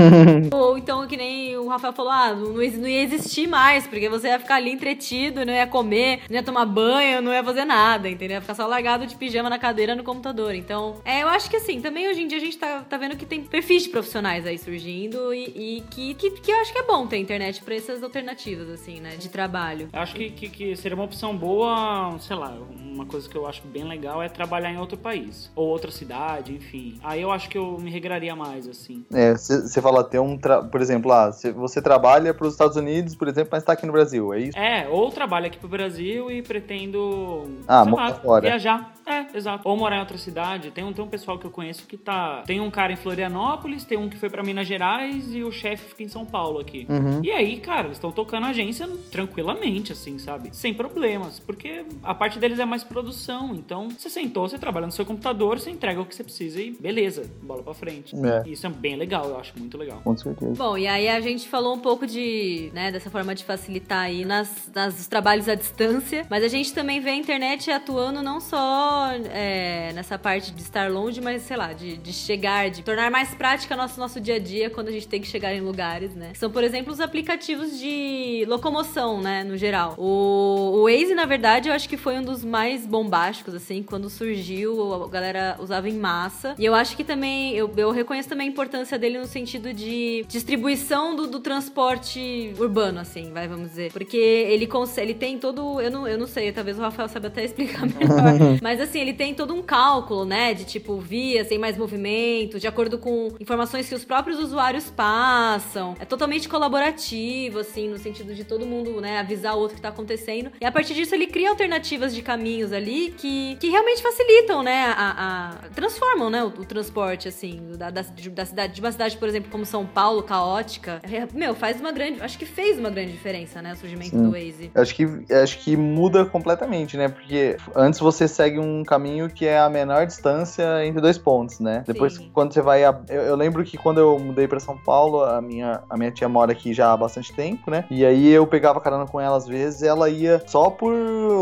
Ou então, que nem o Rafael falou, ah, não, não ia não ia existir mais, porque você ia ficar ali entretido, não ia comer, não ia tomar banho, não ia fazer nada, entendeu? Ia ficar só largado de pijama na cadeira no computador. Então, é, eu acho que assim, também hoje em dia a gente tá, tá vendo que tem perfis de profissionais aí surgindo e, e que, que, que eu acho que é bom ter internet pra essas alternativas, assim, né, de trabalho. Eu acho que, que, que seria uma opção boa, sei lá, uma coisa que eu acho bem legal é trabalhar em outro país. Ou outra cidade, enfim. Aí eu acho que eu me regraria mais, assim. É, você fala ter um, tra- por exemplo, cê- você trabalha para os Estados Unidos, por exemplo, mas está aqui no Brasil, é isso? É, ou trabalho aqui pro Brasil e pretendo, Ah, lá, fora. viajar. É, exato. Ou morar em outra cidade. Tem um, tem um pessoal que eu conheço que tá... Tem um cara em Florianópolis, tem um que foi pra Minas Gerais e o chefe fica em São Paulo aqui. Uhum. E aí, cara, eles estão tocando a agência tranquilamente, assim, sabe? Sem problemas. Porque a parte deles é mais produção. Então, você sentou, você trabalha no seu computador, você entrega o que você precisa e beleza, bola pra frente. É. Isso é bem legal, eu acho muito legal. Com certeza. Bom, e aí a gente falou um pouco de, né, dessa forma de facilitar aí nas, nas os trabalhos à distância, mas a gente também vê a internet atuando não só é, nessa parte de estar longe, mas sei lá, de, de chegar, de tornar mais prática nosso nosso dia a dia quando a gente tem que chegar em lugares, né? São, por exemplo, os aplicativos de locomoção, né, no geral. O, o Waze, na verdade, eu acho que foi um dos mais bombásticos, assim, quando surgiu, a galera usava em massa. E eu acho que também, eu, eu reconheço também a importância dele no sentido de distribuição do, do transporte urbano, assim, vai, vamos dizer. Porque ele consegue, ele tem todo, eu não, eu não sei, talvez o Rafael saiba até explicar melhor. mas assim, ele tem todo um cálculo, né, de tipo, vias, tem mais movimento, de acordo com informações que os próprios usuários passam. É totalmente colaborativo, assim, no sentido de todo mundo, né, avisar o outro que tá acontecendo. E a partir disso ele cria alternativas de caminhos ali que, que realmente facilitam, né, a, a- transformam, né, o, o transporte, assim, da, da, de- da cidade, de uma cidade, por exemplo, como São Paulo, caótica. É, Meu, faz uma grande, acho que fez uma grande diferença, né, o surgimento Sim. do Waze. Acho que, acho que muda completamente, né? Porque antes você segue um, um caminho que é a menor distância entre dois pontos, né? Depois, Sim. quando você vai. a- Eu, eu lembro que quando eu mudei pra São Paulo, a minha, a minha tia mora aqui já há bastante tempo, né? E aí eu pegava carona com ela às vezes e ela ia só por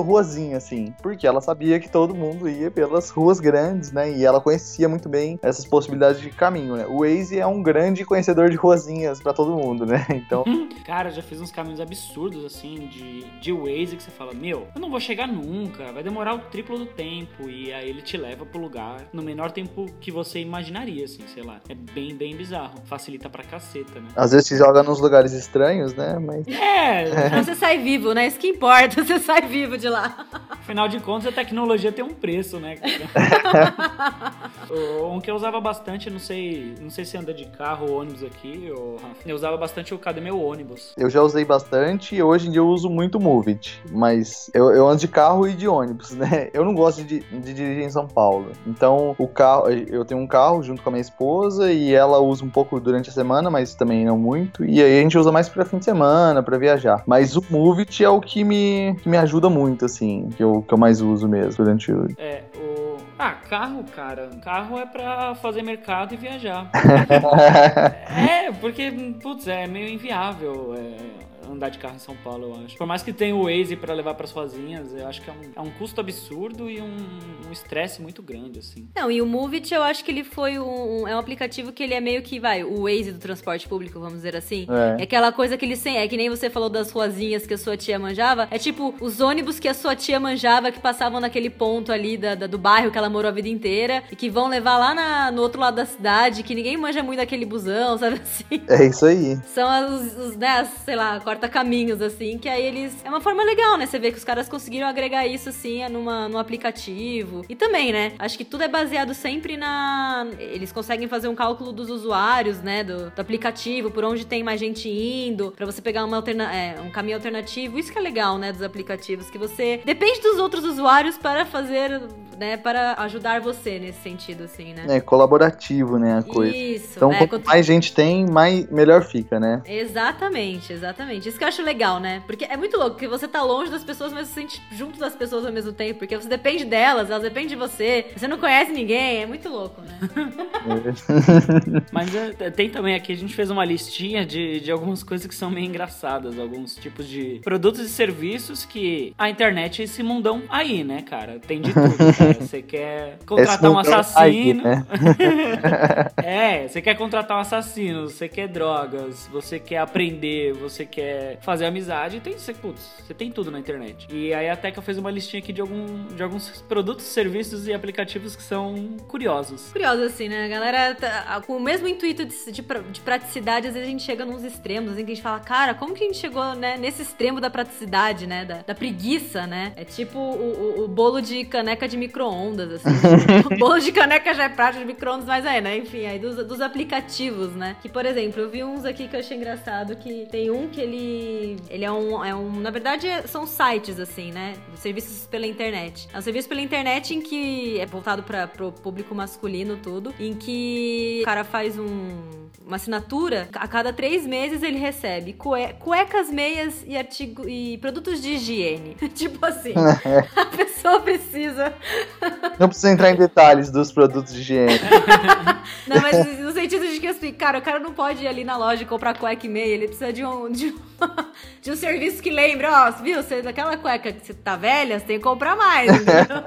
ruazinha, assim. Porque ela sabia que todo mundo ia pelas ruas grandes, né? E ela conhecia muito bem essas possibilidades de caminho, né? O Waze é um grande conhecedor de ruazinhas pra todo mundo, né? Então. Cara, já fiz uns caminhos absurdos, assim, de, de Waze que você fala, meu, eu não vou chegar nunca, vai demorar o triplo do tempo. E aí ele te leva pro lugar no menor tempo que você imaginaria, assim, sei lá. É bem, bem bizarro. Facilita pra caceta, né? Às vezes se joga nos lugares estranhos, né? Mas. É, Então você sai vivo, né? Isso que importa, você sai vivo de lá. afinal de contas, a tecnologia tem um preço, né, cara? O- um que eu usava bastante, não sei, não sei se anda de carro ou ônibus aqui, ou. Eu usava bastante o Cadê Meu Ônibus? Eu já usei bastante e hoje em dia eu uso muito Movit. Mas eu, eu ando de carro e de ônibus, né? Eu não gosto de, de dirigir em São Paulo. Então, o carro, eu tenho um carro junto com a minha esposa e ela usa um pouco durante a semana, mas também não muito. E aí a gente usa mais pra fim de semana, pra viajar. Mas o Movit é o que me, que me ajuda muito, assim, que eu, que eu mais uso mesmo durante o. É, o. Ah, carro, cara. Carro é pra fazer mercado e viajar. É, porque, putz, é meio inviável é, andar de carro em São Paulo, eu acho. Por mais que tenha o Waze pra levar pras sozinhas, eu acho que é um, é um custo absurdo e um um estresse muito grande, assim. Não, e o Movit eu acho que ele foi um, é um aplicativo que ele é meio que, vai, o Waze do transporte público, vamos dizer assim. É. É aquela coisa que ele sem, é que nem você falou das ruazinhas que a sua tia manjava, é tipo os ônibus que a sua tia manjava que passavam naquele ponto ali da, da- do bairro que ela morou a vida inteira e que vão levar lá na- no outro lado da cidade, que ninguém manja muito daquele busão, sabe assim? É isso aí. São as, os, né, as, sei lá, corta-caminhos, assim, que aí eles. É uma forma legal, né? Você vê que os caras conseguiram agregar isso, assim, é numa, num aplicativo. E também, né? Acho que tudo é baseado sempre na. Eles conseguem fazer um cálculo dos usuários, né? Do, do aplicativo, por onde tem mais gente indo, pra você pegar uma alterna é, um caminho alternativo. Isso que é legal, né? Dos aplicativos, que você depende dos outros usuários para fazer, né? Para ajudar você nesse sentido, assim, né? É colaborativo, né? A coisa. Isso. Então, é, quanto quanto- mais gente tem, mais, melhor fica, né? Exatamente, exatamente. Isso que eu acho legal, né? Porque é muito louco, porque você tá longe das pessoas, mas você se sente junto das pessoas ao mesmo tempo. Porque você depende delas, elas dependem de você. Você não conhece ninguém, é muito louco, né? Mas é, tem também aqui, a gente fez uma listinha de, de algumas coisas que são meio engraçadas, alguns tipos de produtos e serviços que a internet é esse mundão aí, né, cara? Tem de tudo, cara. Você quer contratar um mundão assassino. aí, né? É, você quer contratar um assassino, você quer drogas, você quer aprender, você quer fazer amizade, tem, você, putz, você tem tudo na internet. E aí a Teca fez uma listinha aqui de, algum, de alguns produtos, serviços e aplicativos que são curiosos. Curioso, assim, né? A galera, tá- com o mesmo intuito de, de de praticidade, às vezes a gente chega nos extremos, assim, que a gente fala, cara, como que a gente chegou, né, nesse extremo da praticidade, né? Da, da preguiça, né? É tipo o, o- o bolo de caneca de micro-ondas, assim. o bolo de caneca já é prático de micro-ondas, mas é, né? Enfim, aí dos, dos aplicativos, né? Que, por exemplo, eu vi uns aqui que eu achei engraçado, que tem um que ele. Ele é um. É um na verdade, são sites, assim, né? Serviços pela internet. É um serviço pela internet em que é voltado para pro público masculino, tudo. Em que o cara faz um. Uma assinatura, a cada três meses ele recebe cue- cuecas, meias e artigo e produtos de higiene. tipo assim, a pessoa precisa Não precisa entrar em detalhes dos produtos de higiene. Não, mas no sentido de que assim, cara, o cara não pode ir ali na loja e comprar cueca e meia, ele precisa de um, de um, de um serviço que lembre, ó, viu, você daquela cueca que você tá velha, você tem que comprar mais, entendeu?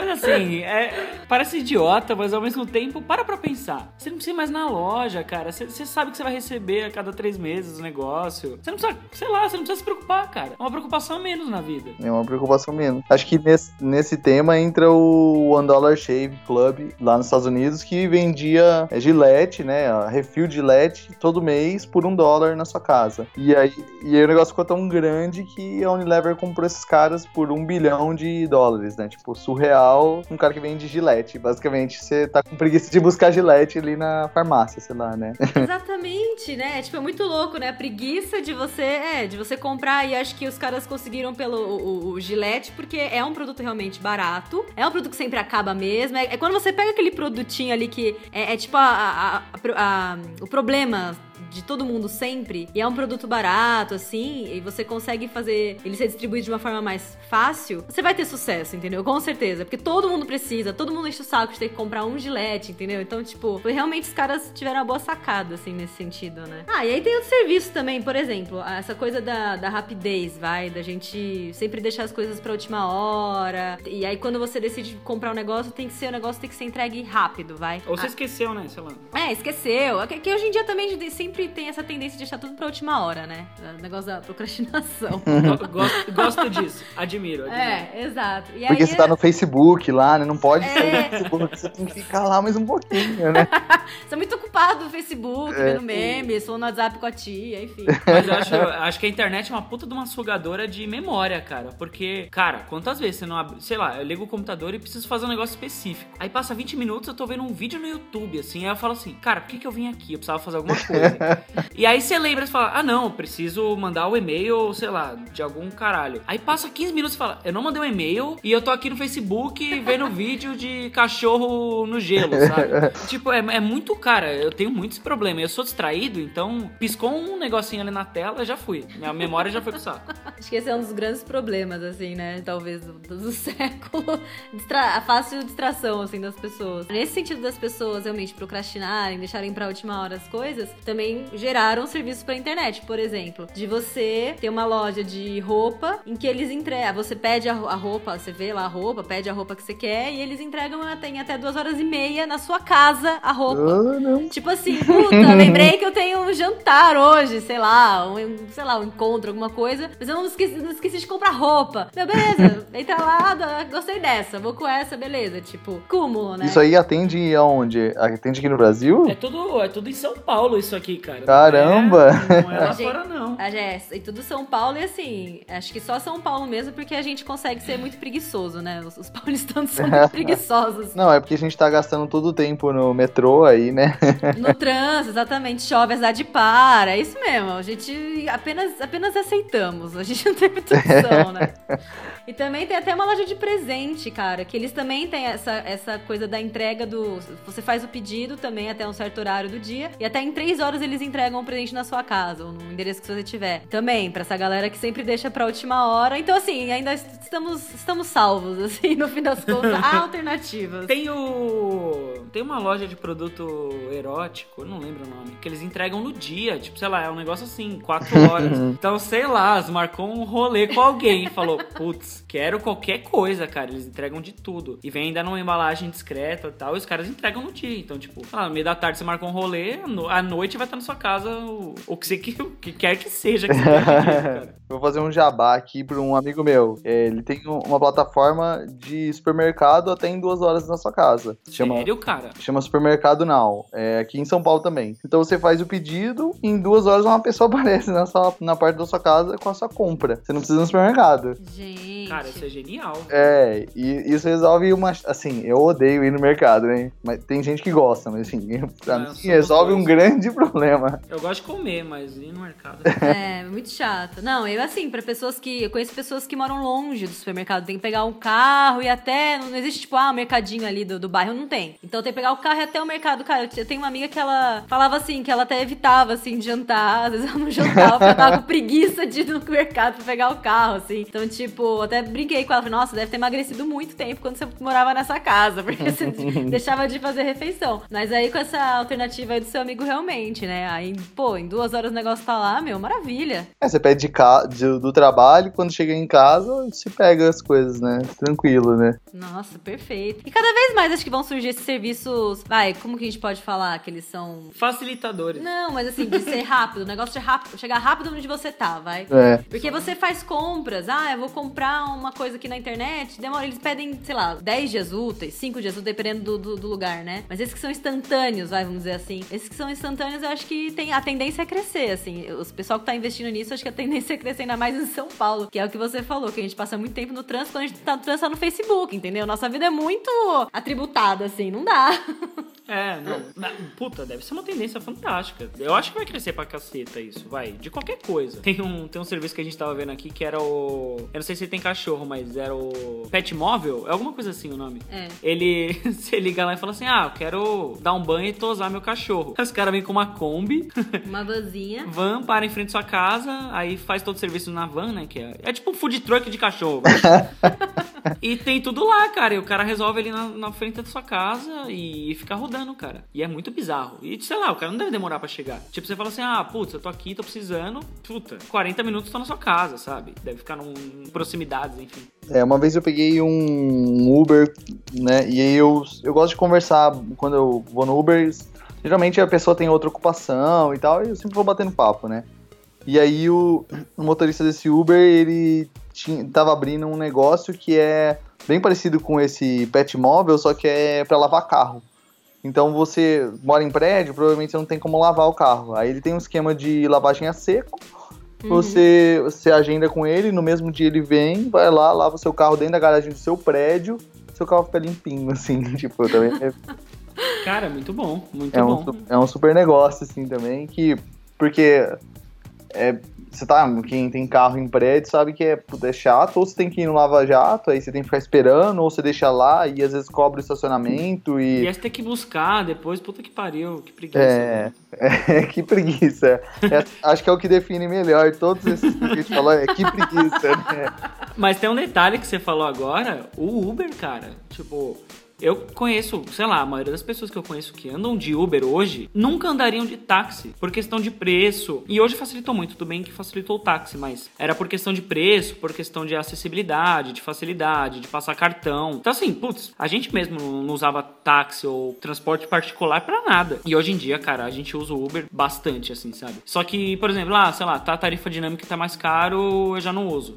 Mas assim, é, parece idiota, mas ao mesmo tempo, para pra pensar. Você não precisa ir mais na loja, cara. Você, você sabe que você vai receber a cada três meses o negócio. Você não precisa, sei lá, você não precisa se preocupar, cara. É uma preocupação menos na vida. É uma preocupação menos. Acho que nesse, nesse tema entra o One Dollar Shave Club lá nos Estados Unidos, que vendia é, Gillette, né? Refil de Gillette todo mês por um dólar na sua casa. E aí, e aí o negócio ficou tão grande que a Unilever comprou esses caras por um bilhão de dólares, né? Tipo, surreal um cara que vende Gillette. Basicamente, você tá com preguiça de buscar Gillette ali na farmácia, sei lá, né? Exatamente, né? Tipo, é muito louco, né? A preguiça de você, é, de você comprar e acho que os caras conseguiram pelo o, o- Gillette, porque é um produto realmente barato, é um produto que sempre acaba mesmo. É, é quando você pega aquele produtinho ali que é, é tipo a- a- a- o problema de todo mundo sempre, e é um produto barato, assim, e você consegue fazer ele ser distribuído de uma forma mais fácil, você vai ter sucesso, entendeu? Com certeza. Porque todo mundo precisa, todo mundo enche o saco de ter que comprar um gilete, entendeu? Então, tipo, foi realmente os caras tiveram uma boa sacada, assim, nesse sentido, né? Ah, e aí tem outros serviços também, por exemplo, essa coisa da, da rapidez, vai, da gente sempre deixar as coisas pra última hora. E aí, quando você decide comprar um negócio, tem que ser, o negócio tem que ser entregue rápido, vai. Ou você Ah, esqueceu, né? Sei lá. é, esqueceu. Que, que hoje em dia também a gente sempre tem essa tendência de deixar tudo pra última hora, né? O negócio da procrastinação. Go- Gosto, gosto disso. Admiro, admiro. é, exato. E Porque aí, você tá no Facebook lá, né? Não pode É. sair do Facebook, você tem que ficar lá mais um pouquinho, né? Você é muito ocupado no Facebook, É. vendo memes, falando no WhatsApp com a tia, enfim. Mas eu acho, acho que a internet é uma puta de uma sugadora de memória, cara. Porque, cara, quantas vezes você não abre. Sei lá, eu ligo o computador e preciso fazer um negócio específico. Aí passa 20 minutos, eu tô vendo um vídeo no YouTube, assim. Aí eu falo assim, cara, por que, que eu vim aqui? Eu precisava fazer alguma coisa. e aí você lembra e fala, ah, não, preciso mandar o e-mail, sei lá, de algum caralho. Aí passa 15 minutos e fala, eu não mandei um e-mail e eu tô aqui no Facebook vendo vídeo de cachorro no gelo, sabe? tipo, é, é muito, cara, eu tenho muito esse problema. Eu sou distraído, então piscou um negocinho ali na tela, já fui. Minha memória já foi pro saco. Acho que esse é um dos grandes problemas, assim, né? Talvez do, do século. Distra- a fácil distração, assim, das pessoas. Nesse sentido das pessoas realmente procrastinarem, deixarem pra última hora as coisas, também geraram serviços pra internet, por exemplo. De você ter uma loja de roupa em que eles entregam. Você pede a, roupa, você vê lá a roupa, pede a roupa que você quer e eles entregam até, em até duas horas e meia na sua casa a roupa. Ah, não. Tipo assim, puta, lembrei que eu tenho um jantar hoje, sei lá, um, sei lá, um encontro, alguma coisa. Mas eu não esqueci, não esqueci de comprar roupa. Meu, beleza, entra lá, gostei dessa, vou com essa, beleza. Tipo, cúmulo, né? Isso aí atende aonde? Atende aqui no Brasil? É tudo, é tudo em São Paulo isso aqui, cara. Não Caramba! é- Não é, lá Gente, fora, não. Ah, é, e tudo São Paulo e assim, acho que só São Paulo mesmo, porque a gente consegue ser muito preguiçoso, né? Os, os paulistanos são muito preguiçosos. Não, é porque a gente tá gastando todo o tempo no metrô aí, né? No trânsito, exatamente, chove, a cidade para, é isso mesmo. A gente apenas, apenas aceitamos, a gente não tem muita opção, né? E também tem até uma loja de presente, cara, que eles também têm essa, essa coisa da entrega do. Você faz o pedido também até um certo horário do dia, e até em três horas eles entregam o presente na sua casa, ou no endereço que você tiver. Também, pra essa galera que sempre deixa pra última hora. Então, assim, ainda estamos, estamos salvos, assim, no fim das contas. Há alternativas. Tem o. Tem uma loja de produto erótico, eu não lembro o nome, que eles entregam no dia. Tipo, sei lá, é um negócio assim, quatro horas. então, sei lá, marcou um rolê com alguém e falou, putz, quero qualquer coisa, cara. Eles entregam de tudo. E vem ainda numa embalagem discreta e tal, e os caras entregam no dia. Então, tipo, ah, no meio da tarde você marcou um rolê, à noite vai estar na sua casa o, o que você que, o que quer que seja que você Vou fazer um jabá aqui para um amigo meu. Ele tem um- uma plataforma de supermercado até em duas horas na sua casa. Chama, Sério, cara? Chama Supermercado Now. É aqui em São Paulo também. Então você faz o pedido e em duas horas uma pessoa aparece na, sua, na parte da sua casa com a sua compra. Você não precisa ir no supermercado. Gente. Cara, isso é genial. É, e isso resolve uma. Assim, eu odeio ir no mercado, né? Mas tem gente que gosta, mas assim, pra mim resolve um grande problema. Eu gosto de comer, mas ir no mercado. É, muito chato. Não, eu assim, pra pessoas que. Eu conheço pessoas que moram longe do supermercado. Tem que pegar um carro e até. Não existe, tipo, ah, o mercadinho ali do, do bairro. Não tem. Então tem que pegar o carro e até o mercado. Cara, eu tenho uma amiga que ela falava assim, que ela até evitava, assim, de jantar. Às vezes ela não jantava, porque ela tava com preguiça de ir no mercado pra pegar o carro, assim. Então, tipo, até brinquei com ela. Falei, nossa, deve ter emagrecido muito tempo quando você morava nessa casa, porque você deixava de fazer refeição. Mas aí com essa alternativa aí do seu amigo, realmente, né? Aí, pô, em duas horas o negócio tá lá, meu, maravilha. É, você pede de ca... de- do trabalho, quando chega em casa, você pega as coisas, né? Tranquilo, né? Nossa, perfeito. E cada vez mais acho que vão surgir esses serviços. Vai, como que a gente pode falar que eles são. Facilitadores. Não, mas assim, de ser rápido, o negócio de rápido, chegar rápido onde você tá, vai. É. Porque você faz compras, ah, eu vou comprar uma coisa aqui na internet, demora, eles pedem, sei lá, 10 dias úteis, 5 dias úteis, dependendo do, do, do lugar, né? Mas esses que são instantâneos, vai, vamos dizer assim. Esses que são instantâneos, eu acho que tem, a tendência é crescer, assim. O pessoal que tá investindo nisso, acho que a tendência é crescer ainda mais em São Paulo, que é o que você falou, que a gente passa muito tempo no trânsito, quando a gente tá no trânsito tá no Facebook, entendeu? Nossa vida é muito atributada, assim, não dá. É, não. Na- Puta, deve ser uma tendência fantástica. Eu acho que vai crescer pra caceta isso, vai. De qualquer coisa. Tem um, tem um serviço que a gente tava vendo aqui que era o. Eu não sei se tem cachorro, mas era o. Pet Móvel? É alguma coisa assim o nome. É. Ele. Você liga lá e fala assim: ah, eu quero dar um banho e tosar meu cachorro. Aí Os caras vêm com uma Kombi, Uma vanzinha. van, para em frente à sua casa, aí faz todo o serviço na van, né? Que é, é tipo um food truck de cachorro. E tem tudo lá, cara. E o cara resolve ali na, na frente da sua casa e fica rodando, cara. E é muito bizarro. E sei lá, o cara não deve demorar pra chegar. Tipo, você fala assim: ah, putz, eu tô aqui, tô precisando. Puta, 40 minutos tô na sua casa, sabe? Deve ficar num, em proximidades, enfim. É, uma vez eu peguei um Uber, né? E aí eu, eu gosto de conversar quando eu vou no Uber. Geralmente a pessoa tem outra ocupação e tal, e eu sempre vou batendo papo, né? E aí o, o motorista desse Uber, ele tinha, tava abrindo um negócio que é bem parecido com esse pet móvel, só que é para lavar carro. Então você mora em prédio, provavelmente você não tem como lavar o carro. Aí ele tem um esquema de lavagem a seco. Você, você agenda com ele, no mesmo dia ele vem, vai lá, lava o seu carro dentro da garagem do seu prédio, seu carro fica limpinho, assim, tipo, também é, Cara, muito bom, muito é bom. um, é um super negócio, assim, também, que, porque é, você tá, quem tem carro em prédio sabe que é, é chato, ou você tem que ir no lava-jato, aí você tem que ficar esperando, ou você deixa lá e às vezes cobra o estacionamento E e... aí você tem que buscar depois, puta que pariu, que preguiça. É, é, que preguiça. É, acho que é o que define melhor todos esses que a gente falou, é que preguiça, né? Mas tem um detalhe que você falou agora, o Uber, cara, tipo, eu conheço, sei lá, a maioria das pessoas que eu conheço que andam de Uber hoje nunca andariam de táxi, por questão de preço. E hoje facilitou muito, tudo bem que facilitou o táxi, mas era por questão de preço, por questão de acessibilidade, de facilidade, de passar cartão. Então assim, putz, a gente mesmo não usava táxi ou transporte particular pra nada. E hoje em dia, cara, a gente usa o Uber bastante, assim, sabe? Só que, por exemplo, lá, sei lá, tá a tarifa dinâmica tá mais caro, eu já não uso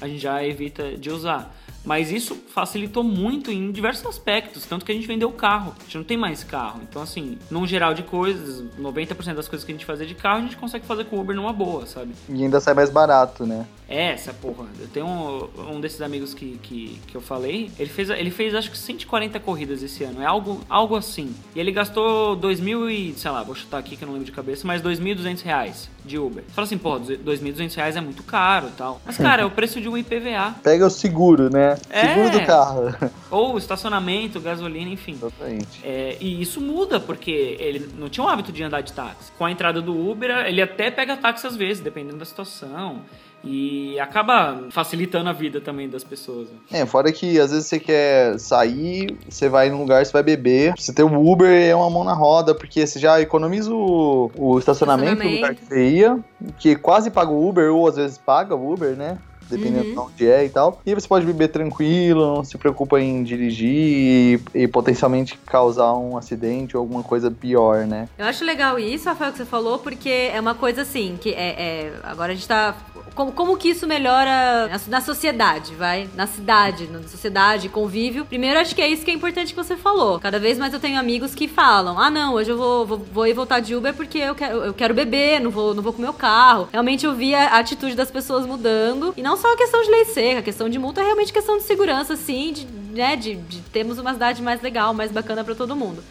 a gente já evita de usar. Mas isso facilitou muito em diversos aspectos, tanto que a gente vendeu o carro. A gente não tem mais carro. Então, assim, num geral de coisas, 90% das coisas que a gente fazia de carro, a gente consegue fazer com o Uber numa boa, sabe? E ainda sai mais barato, né? É, essa porra. Eu tenho um, um desses amigos que, que, que eu falei, ele fez, ele fez acho que 140 corridas esse ano, é algo, algo assim. E ele gastou 2 mil e, sei lá, vou chutar aqui que eu não lembro de cabeça, mas 2.200 reais de Uber. Fala assim, pô, 2.200 reais é muito caro e tal. Mas, cara, é o preço de um IPVA. Pega o seguro, né? É. Seguro do carro. Ou estacionamento, gasolina, enfim. Exatamente. É, e isso muda, porque ele não tinha o hábito de andar de táxi. Com a entrada do Uber, ele até pega táxi às vezes, dependendo da situação. E acaba facilitando a vida também das pessoas. né? É, fora que às vezes você quer sair, você vai num lugar, você vai beber. Você ter o Uber é uma mão na roda, porque você já economiza o, o estacionamento do lugar que você ia, que quase paga o Uber, ou às vezes paga o Uber, né? Dependendo Uhum. de onde é e tal. E você pode beber tranquilo, não se preocupa em dirigir e, e potencialmente causar um acidente ou alguma coisa pior, né? Eu acho legal isso, Rafael, que você falou, porque é uma coisa assim, que é. é- agora a gente tá. Como, como que isso melhora na, na sociedade, vai? Na cidade, na sociedade, convívio. Primeiro, acho que é isso que é importante que você falou. Cada vez mais eu tenho amigos que falam: ah, não, hoje eu vou, vou, vou ir voltar de Uber porque eu quero, eu quero beber, não vou, não vou com meu carro. Realmente eu vi a, atitude das pessoas mudando. E não só a questão de lei seca, a questão de multa é realmente questão de segurança, sim, de, né, de, de termos uma cidade mais legal, mais bacana pra todo mundo.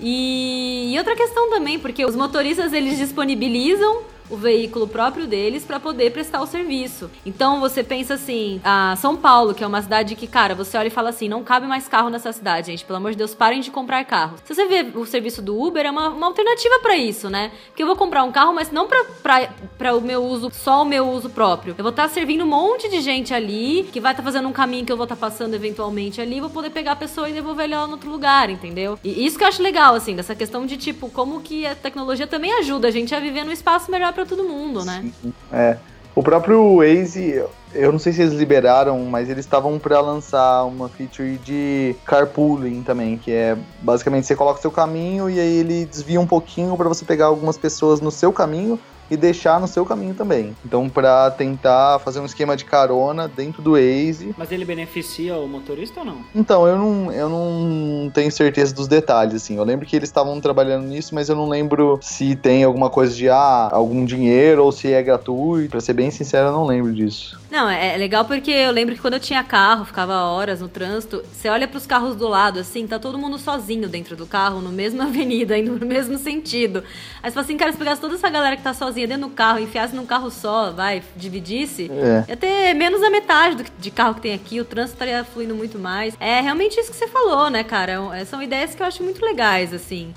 E, e outra questão também, porque os motoristas eles disponibilizam o veículo próprio deles para poder prestar o serviço. Então você pensa assim, a São Paulo, que é uma cidade que, cara, você olha e fala assim, não cabe mais carro nessa cidade, gente. Pelo amor de Deus, parem de comprar carros. Se você vê o serviço do Uber, é uma, uma alternativa para isso, né? Porque eu vou comprar um carro, mas não para o meu uso, só o meu uso próprio. Eu vou estar servindo um monte de gente ali, que vai estar fazendo um caminho que eu vou estar passando eventualmente ali, vou poder pegar a pessoa e devolver ela em outro lugar, entendeu? E isso que eu acho legal, assim, dessa questão de, tipo, como que a tecnologia também ajuda a gente a viver num espaço melhor para todo mundo, né? É. O próprio Waze, eu não sei se eles liberaram, mas eles estavam para lançar uma feature de carpooling também, que é basicamente você coloca o seu caminho e aí ele desvia um pouquinho para você pegar algumas pessoas no seu caminho e deixar no seu caminho também. Então, para tentar fazer um esquema de carona dentro do Waze. Mas ele beneficia o motorista ou não? Então, eu não, eu não tenho certeza dos detalhes, assim. Eu lembro que eles estavam trabalhando nisso, mas eu não lembro se tem alguma coisa de ah, algum dinheiro ou se é gratuito. Pra ser bem sincero, eu não lembro disso. Não, é, é legal porque eu lembro que quando eu tinha carro, ficava horas no trânsito, você olha para os carros do lado, assim, tá todo mundo sozinho dentro do carro, no mesmo avenida, indo no mesmo sentido. Aí você fala assim, cara, se pegasse toda essa galera que tá sozinha dentro do carro, enfiasse num carro só, vai, dividisse, é. ia ter menos da metade do, de carro que tem aqui, o trânsito estaria fluindo muito mais. É realmente isso que você falou, né, cara? É são ideias que eu acho muito legais, assim.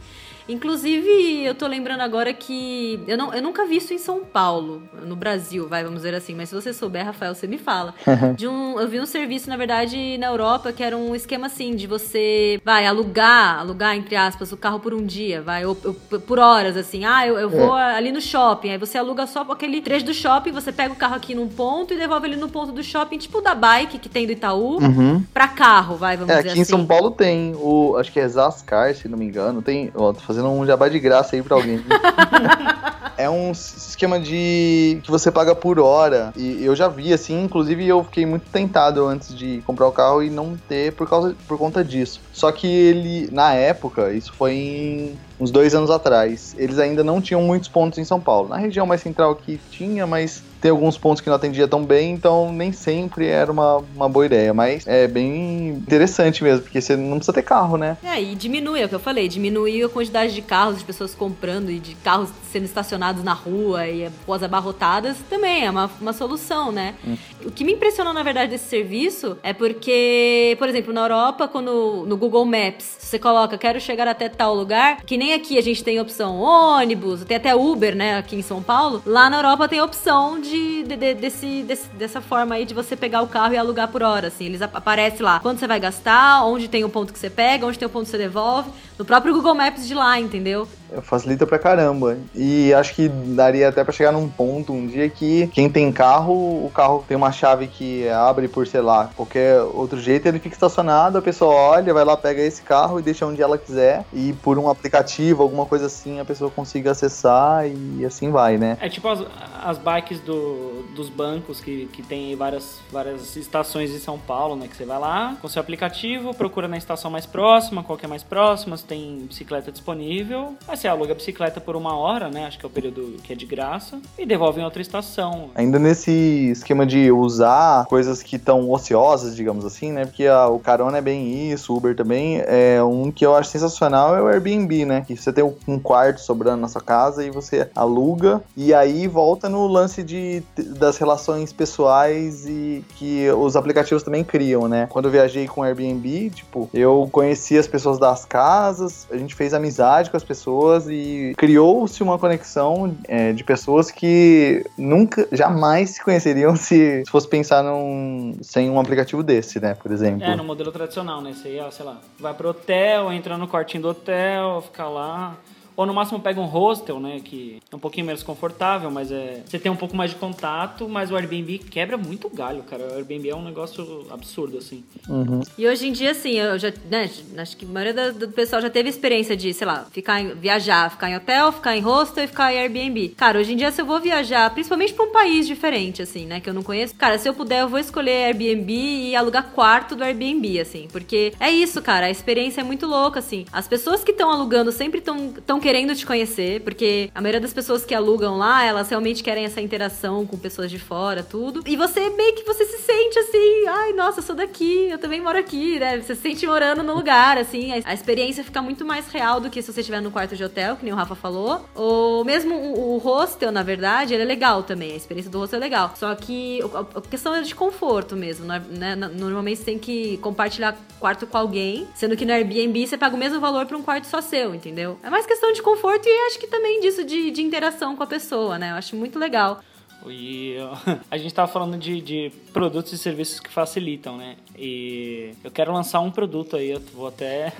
Inclusive, eu tô lembrando agora que eu, não, eu nunca vi isso em São Paulo, no Brasil, vai, vamos dizer assim. Mas se você souber, Rafael, você me fala. De um, eu vi um serviço, na verdade, na Europa, que era um esquema assim, de você, vai, alugar, alugar, entre aspas, o carro por um dia, vai, ou, ou por horas, assim. Ah, eu, eu vou é. ali no shopping. Aí você aluga só aquele trecho do shopping, você pega o carro aqui num ponto e devolve ele no ponto do shopping, tipo da bike que tem do Itaú, uhum. pra carro, vai, vamos é, dizer assim. Aqui em São Paulo tem o, acho que é Zascar, se não me engano, tem, ó, tô fazendo fazendo um jabá de graça aí pra alguém. é um esquema de que você paga por hora. E eu já vi, assim, inclusive eu fiquei muito tentado antes de comprar o carro e não ter por, causa, por conta disso. Só que ele, na época, isso foi em uns dois anos atrás, eles ainda não tinham muitos pontos em São Paulo. Na região mais central aqui tinha, mas tem alguns pontos que não atendia tão bem, então nem sempre era uma, uma boa ideia. Mas é bem interessante mesmo, porque você não precisa ter carro, né? É, e diminui, é o que eu falei, diminui a quantidade de carros, de pessoas comprando e de carros sendo estacionados na rua e após abarrotadas, também é uma, uma solução, né? Hum. O que me impressionou, na verdade, desse serviço é porque, por exemplo, na Europa, quando no Google Maps você coloca quero chegar até tal lugar, que nem aqui a gente tem opção ônibus, tem até Uber, né, aqui em São Paulo, lá na Europa tem a opção de de, de, desse, desse, dessa forma aí de você pegar o carro e alugar por hora, assim. Eles aparecem lá quando você vai gastar, onde tem o ponto que você pega, onde tem o ponto que você devolve, no próprio Google Maps de lá, entendeu? Facilita pra caramba. E acho que daria até pra chegar num ponto um dia que quem tem carro, o carro tem uma chave que abre por, sei lá, qualquer outro jeito, ele fica estacionado, a pessoa olha, vai lá, pega esse carro e deixa onde ela quiser. E por um aplicativo, alguma coisa assim, a pessoa consiga acessar e assim vai, né? É tipo as, as bikes do, dos bancos que, que tem várias, várias estações em São Paulo, né? Que você vai lá com seu aplicativo, procura na estação mais próxima, qual que é mais próxima, se tem bicicleta disponível. Aí você aluga a bicicleta por uma hora, né? Acho que é o período que é de graça. E devolve em outra estação. Ainda nesse esquema de usar coisas que estão ociosas, digamos assim, né? Porque a, o carona é bem isso, o Uber também. É um que eu acho sensacional é o Airbnb, né? Que você tem um quarto sobrando na sua casa e você aluga. E aí volta no lance de, das relações pessoais e que os aplicativos também criam, né? Quando eu viajei com o Airbnb, tipo, eu conheci as pessoas das casas, a gente fez amizade com as pessoas e criou-se uma conexão é, de pessoas que nunca, jamais se conheceriam se, se fosse pensar num, sem um aplicativo desse, né? Por exemplo. É, no modelo tradicional, né? Você ia, sei lá, vai pro hotel, entra no quartinho do hotel, fica lá. Ou no máximo pega um hostel, né? Que é um pouquinho menos confortável, mas é. Você tem um pouco mais de contato, mas o Airbnb quebra muito galho, cara. O Airbnb é um negócio absurdo, assim. Uhum. E hoje em dia, assim, eu já. Né, acho que a maioria do, pessoal já teve experiência de, sei lá, ficar em, viajar, ficar em hotel, ficar em hostel e ficar em Airbnb. Cara, hoje em dia, se eu vou viajar, principalmente pra um país diferente, assim, né? Que eu não conheço, cara, se eu puder, eu vou escolher Airbnb e alugar quarto do Airbnb, assim. Porque é isso, cara. A experiência é muito louca, assim. As pessoas que estão alugando sempre estão querendo te conhecer, porque a maioria das pessoas que alugam lá, elas realmente querem essa interação com pessoas de fora, tudo. E você meio que você se sente assim, ai, nossa, eu sou daqui, eu também moro aqui, né? Você se sente morando no lugar, assim. A experiência fica muito mais real do que se você estiver no quarto de hotel, que nem o Rafa falou. Ou mesmo o, hostel, na verdade, ele é legal também. A experiência do hostel é legal. Só que a questão é de conforto mesmo, né? Normalmente você tem que compartilhar quarto com alguém, sendo que no Airbnb você paga o mesmo valor para um quarto só seu, entendeu? É mais questão de de conforto e acho que também disso de, de interação com a pessoa, né? Eu acho muito legal. E a gente tava falando de, de, produtos e serviços que facilitam, né? E eu quero lançar um produto aí, eu vou até.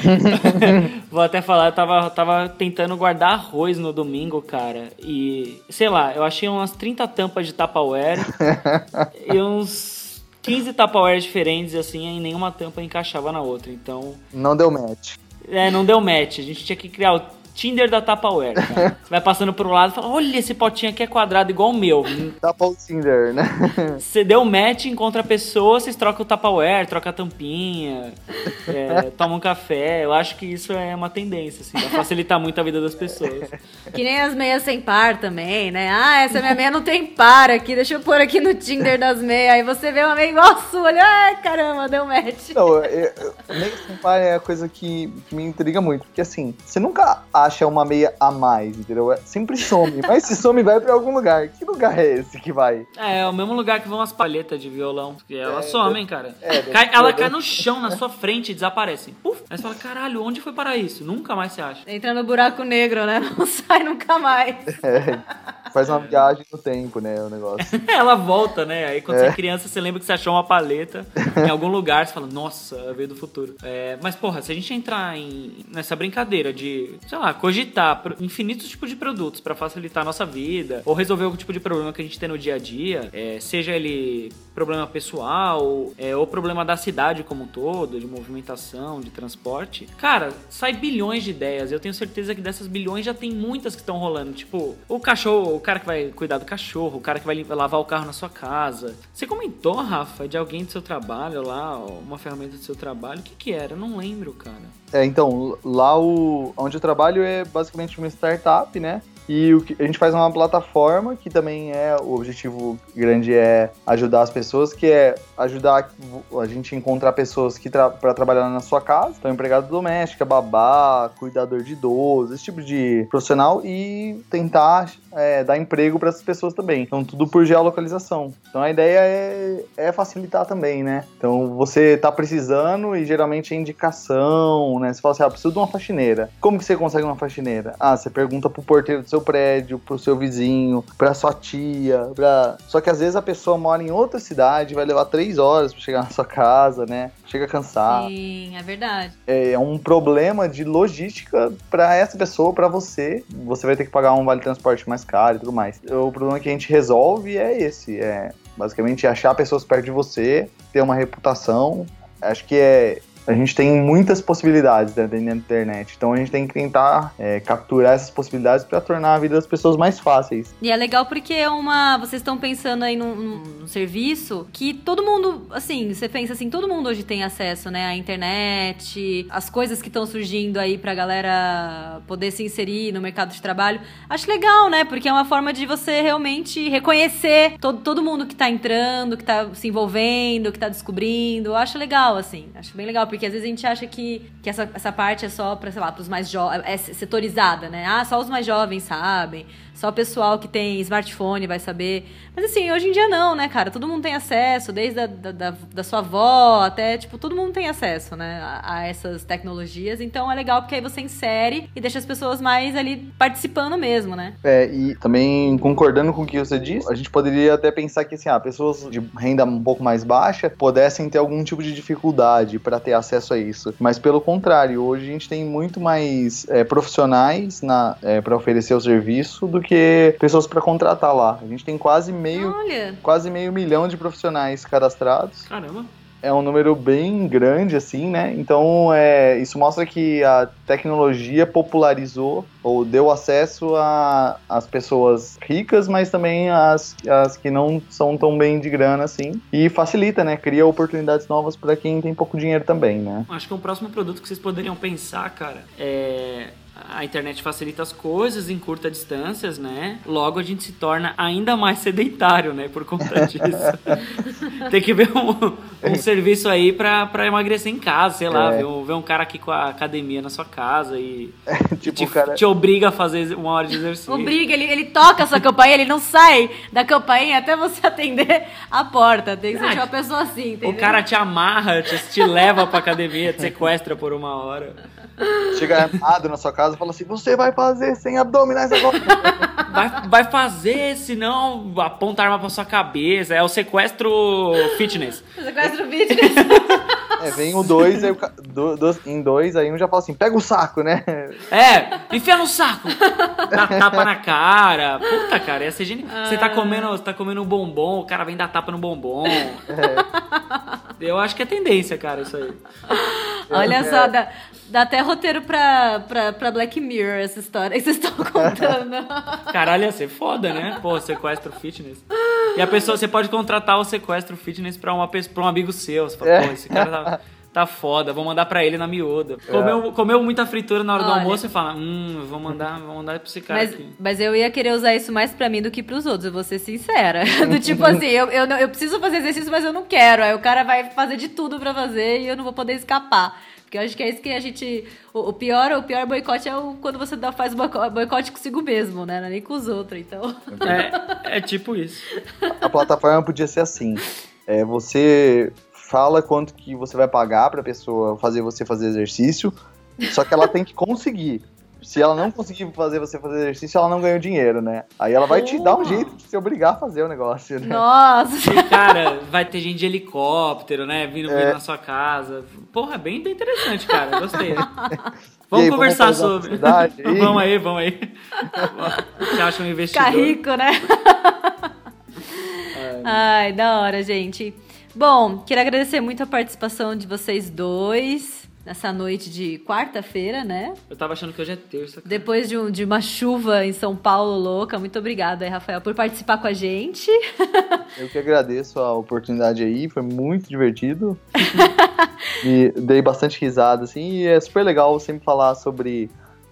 vou até falar, eu tava, tava tentando guardar arroz no domingo, cara. E, sei lá, eu achei umas 30 tampas de Tupperware e uns 15 Tupperware diferentes, assim, e nenhuma tampa encaixava na outra. Então. Não deu match. É, não deu match. A gente tinha que criar Tinder da Tupperware, cara. Você vai passando pro lado e fala, olha, esse potinho aqui é quadrado igual o meu. Tapa o Tinder, né? Você deu match, encontra a pessoa, vocês trocam o Tupperware, troca a tampinha, é, toma um café. Eu acho que isso é uma tendência, assim, vai facilitar muito a vida das pessoas. Que nem as meias sem par também, né? Ah, essa minha meia não tem par aqui, deixa eu pôr aqui no Tinder das meias. Aí você vê uma meia igual a sua, olha, ai caramba, deu match. Não, eu, eu, meia sem par é a coisa que, que me intriga muito, porque assim, você nunca acha uma meia a mais, entendeu? É, sempre some, mas se some vai pra algum lugar. Que lugar é esse que vai? É, é o mesmo lugar que vão as palhetas de violão, porque elas É, somem, cara. é, Cai- ela deve- cai no chão, na sua frente e desaparecem. Puf! Aí você fala, caralho, onde foi parar isso? Nunca mais se acha. Entra no buraco negro, né? Não sai nunca mais. É, faz uma viagem no tempo, né? O negócio. Ela volta, né? Aí quando É. você é criança, você lembra que você achou uma paleta em algum lugar, você fala, nossa, veio do futuro. É, mas, porra, se a gente entrar em, nessa brincadeira de, sei lá, cogitar infinitos tipos de produtos pra facilitar a nossa vida, ou resolver algum tipo de problema que a gente tem no dia a dia, é, seja ele problema pessoal, é, ou problema da cidade como um todo, de movimentação, de transporte, cara, sai bilhões de ideias. Eu tenho certeza que dessas bilhões já tem muitas que estão rolando. Tipo, o cachorro, o cara que vai cuidar do cachorro, o cara que vai lavar o carro na sua casa. Você comentou, Rafa, de alguém do seu trabalho lá, uma ferramenta do seu trabalho. O que que era? Eu não lembro, cara. É, então, lá o, onde eu trabalho é basicamente uma startup, né? E o que, a gente faz uma plataforma que também é o objetivo grande é ajudar as pessoas, que é ajudar a gente a encontrar pessoas que tra para trabalhar na sua casa, então empregada doméstica, babá, cuidador de idoso, esse tipo de profissional e tentar é, dar emprego para essas pessoas também. Então tudo por geolocalização. Então a ideia é, é facilitar também, né? Então você tá precisando e geralmente é indicação, né? Você fala assim, ah, preciso de uma faxineira. Como que você consegue uma faxineira? Ah, você pergunta pro porteiro do seu prédio, pro seu vizinho, pra sua tia, pra... Só que às vezes a pessoa mora em outra cidade, vai levar três horas pra chegar na sua casa, né? Chega cansado. Sim, é verdade. É um problema de logística pra essa pessoa, pra você. Você vai ter que pagar um vale transporte mais caro e tudo mais. O problema que a gente resolve é esse, é basicamente achar pessoas perto de você, ter uma reputação. Acho que é a gente tem muitas possibilidades dentro da internet, então a gente tem que tentar é, capturar essas possibilidades para tornar a vida das pessoas mais fáceis. E é legal porque é uma. Vocês estão pensando aí num, num- serviço que todo mundo, assim, você pensa assim, todo mundo hoje tem acesso, né? À internet, as coisas que estão surgindo aí pra galera poder se inserir no mercado de trabalho. Acho legal, né? Porque é uma forma de você realmente reconhecer todo, todo mundo que tá entrando, que tá se envolvendo, que tá descobrindo. Acho legal, assim. Acho bem legal, porque às vezes a gente acha que, que essa, essa parte é só pra, sei lá, pros mais jovens. É setorizada, né? Ah, só os mais jovens sabem. Só o pessoal que tem smartphone vai saber. Mas assim, hoje em dia não, né, cara? Todo mundo tem acesso, desde a, da, da, da sua avó até, tipo, todo mundo tem acesso, né, a, a essas tecnologias. Então é legal porque aí você insere e deixa as pessoas mais ali participando mesmo, né? É, e também concordando com o que você disse, a gente poderia até pensar que assim, ah, pessoas de renda um pouco mais baixa pudessem ter algum tipo de dificuldade para ter acesso a isso. Mas pelo contrário, hoje a gente tem muito mais é, profissionais para oferecer o serviço do que pessoas para contratar lá. A gente tem quase meio, Olha, quase meio milhão de profissionais cadastrados Caramba. é um número bem grande, assim, né? Então, é, isso mostra que a tecnologia popularizou ou deu acesso a- às pessoas ricas, mas também às, às que não são tão bem de grana, assim. E facilita, né? Cria oportunidades novas para quem tem pouco dinheiro também, né? Acho que um próximo produto que vocês poderiam pensar, cara, é. A internet facilita as coisas, encurta distâncias, né? Logo a gente se torna ainda mais sedentário, né? Por conta disso. Tem que ver um, um serviço aí pra, pra emagrecer em casa, sei lá, É. ver, um, ver um cara aqui com a academia na sua casa e tipo, te, o cara. te obriga a fazer uma hora de exercício. obriga, ele, ele toca a sua campainha, ele não sai da campainha até você atender a porta. Tem que ser Ah, uma pessoa assim, entendeu? O cara te amarra, te, te leva pra academia, te sequestra por uma hora. Chega armado na sua casa e fala assim: você vai fazer sem abdominais agora. Vai, vai fazer, senão aponta a arma pra sua cabeça. É o sequestro fitness. Sequestro fitness. é, vem o dois, aí o do- dos- em dois, aí um já fala assim: pega o saco, né? É, enfia no saco. Dá tapa na cara. Puta, cara, ia ser genial. Você tá comendo, você tá comendo um bombom, o cara vem dar tapa no bombom. Eu acho que é tendência, cara, isso aí. Olha só, dá, Dá até roteiro pra, pra, pra Black Mirror essa história que vocês estão contando. Caralho, ia ser foda, né? Pô, sequestro fitness. E a pessoa, você pode contratar o sequestro fitness pra, uma, pra um amigo seu. Você fala, pô, esse cara tá, tá foda, vou mandar pra ele na miúda. Comeu, comeu muita fritura na hora do Olha. almoço, você fala, hum, vou mandar, vou mandar pra esse cara Mas, aqui. mas eu ia querer usar isso mais pra mim do que pros outros, eu vou ser sincera. Do tipo assim, eu, eu, não- eu preciso fazer exercício, mas eu não quero. Aí o cara vai fazer de tudo pra fazer e eu não vou poder escapar. Porque eu acho que é isso que a gente. O, o pior, o pior boicote é o, quando você dá, faz boico- boicote consigo mesmo, né? Não é nem com os outros. Então. É, é tipo isso. A plataforma podia ser assim. É, você fala quanto que você vai pagar pra pessoa fazer você fazer exercício, só que ela tem que conseguir. Se ela não conseguir fazer você fazer exercício, ela não ganha o dinheiro, né? Aí ela vai te dar um jeito de se obrigar a fazer o negócio, né? Nossa! E, cara, vai ter gente de helicóptero, né? Vindo, É. na sua casa. Porra, bem, bem interessante, cara. Gostei. Vamos aí, conversar uma sobre. vamos aí, vamos aí. Você acha um investidor? Ficar rico, né? Ai, da hora, gente. Bom, queria agradecer muito a participação de vocês dois nessa noite de quarta-feira, né? Eu tava achando que hoje é terça. cara. Depois de, um- de uma chuva em São Paulo louca. Muito obrigada aí, Rafael, por participar com a gente. Eu que agradeço a oportunidade aí, foi muito divertido. e dei bastante risada, assim, e é super legal sempre falar sobre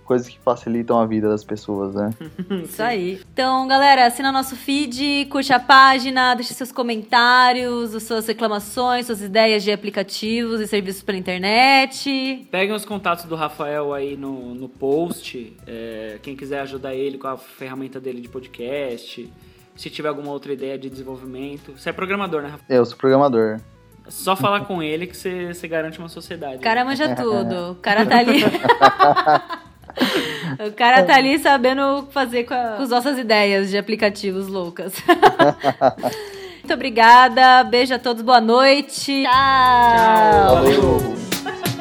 coisas que facilitam a vida das pessoas, né? Isso aí. Então, galera, assina nosso feed, curte a página, deixa seus comentários, as suas reclamações, suas ideias de aplicativos e serviços pela internet. Peguem os contatos do Rafael aí no, no post. é, quem quiser ajudar ele com a ferramenta dele de podcast. Se tiver alguma outra ideia de desenvolvimento. Você é programador, né, Rafael? Eu sou programador. É só falar com ele que você, você garante uma sociedade. O cara manja tudo. O cara tá ali. o cara tá ali sabendo o que fazer com, a- com as nossas ideias de aplicativos loucas. Muito obrigada. Beijo a todos. Boa noite. Tchau. Tchau. Valeu!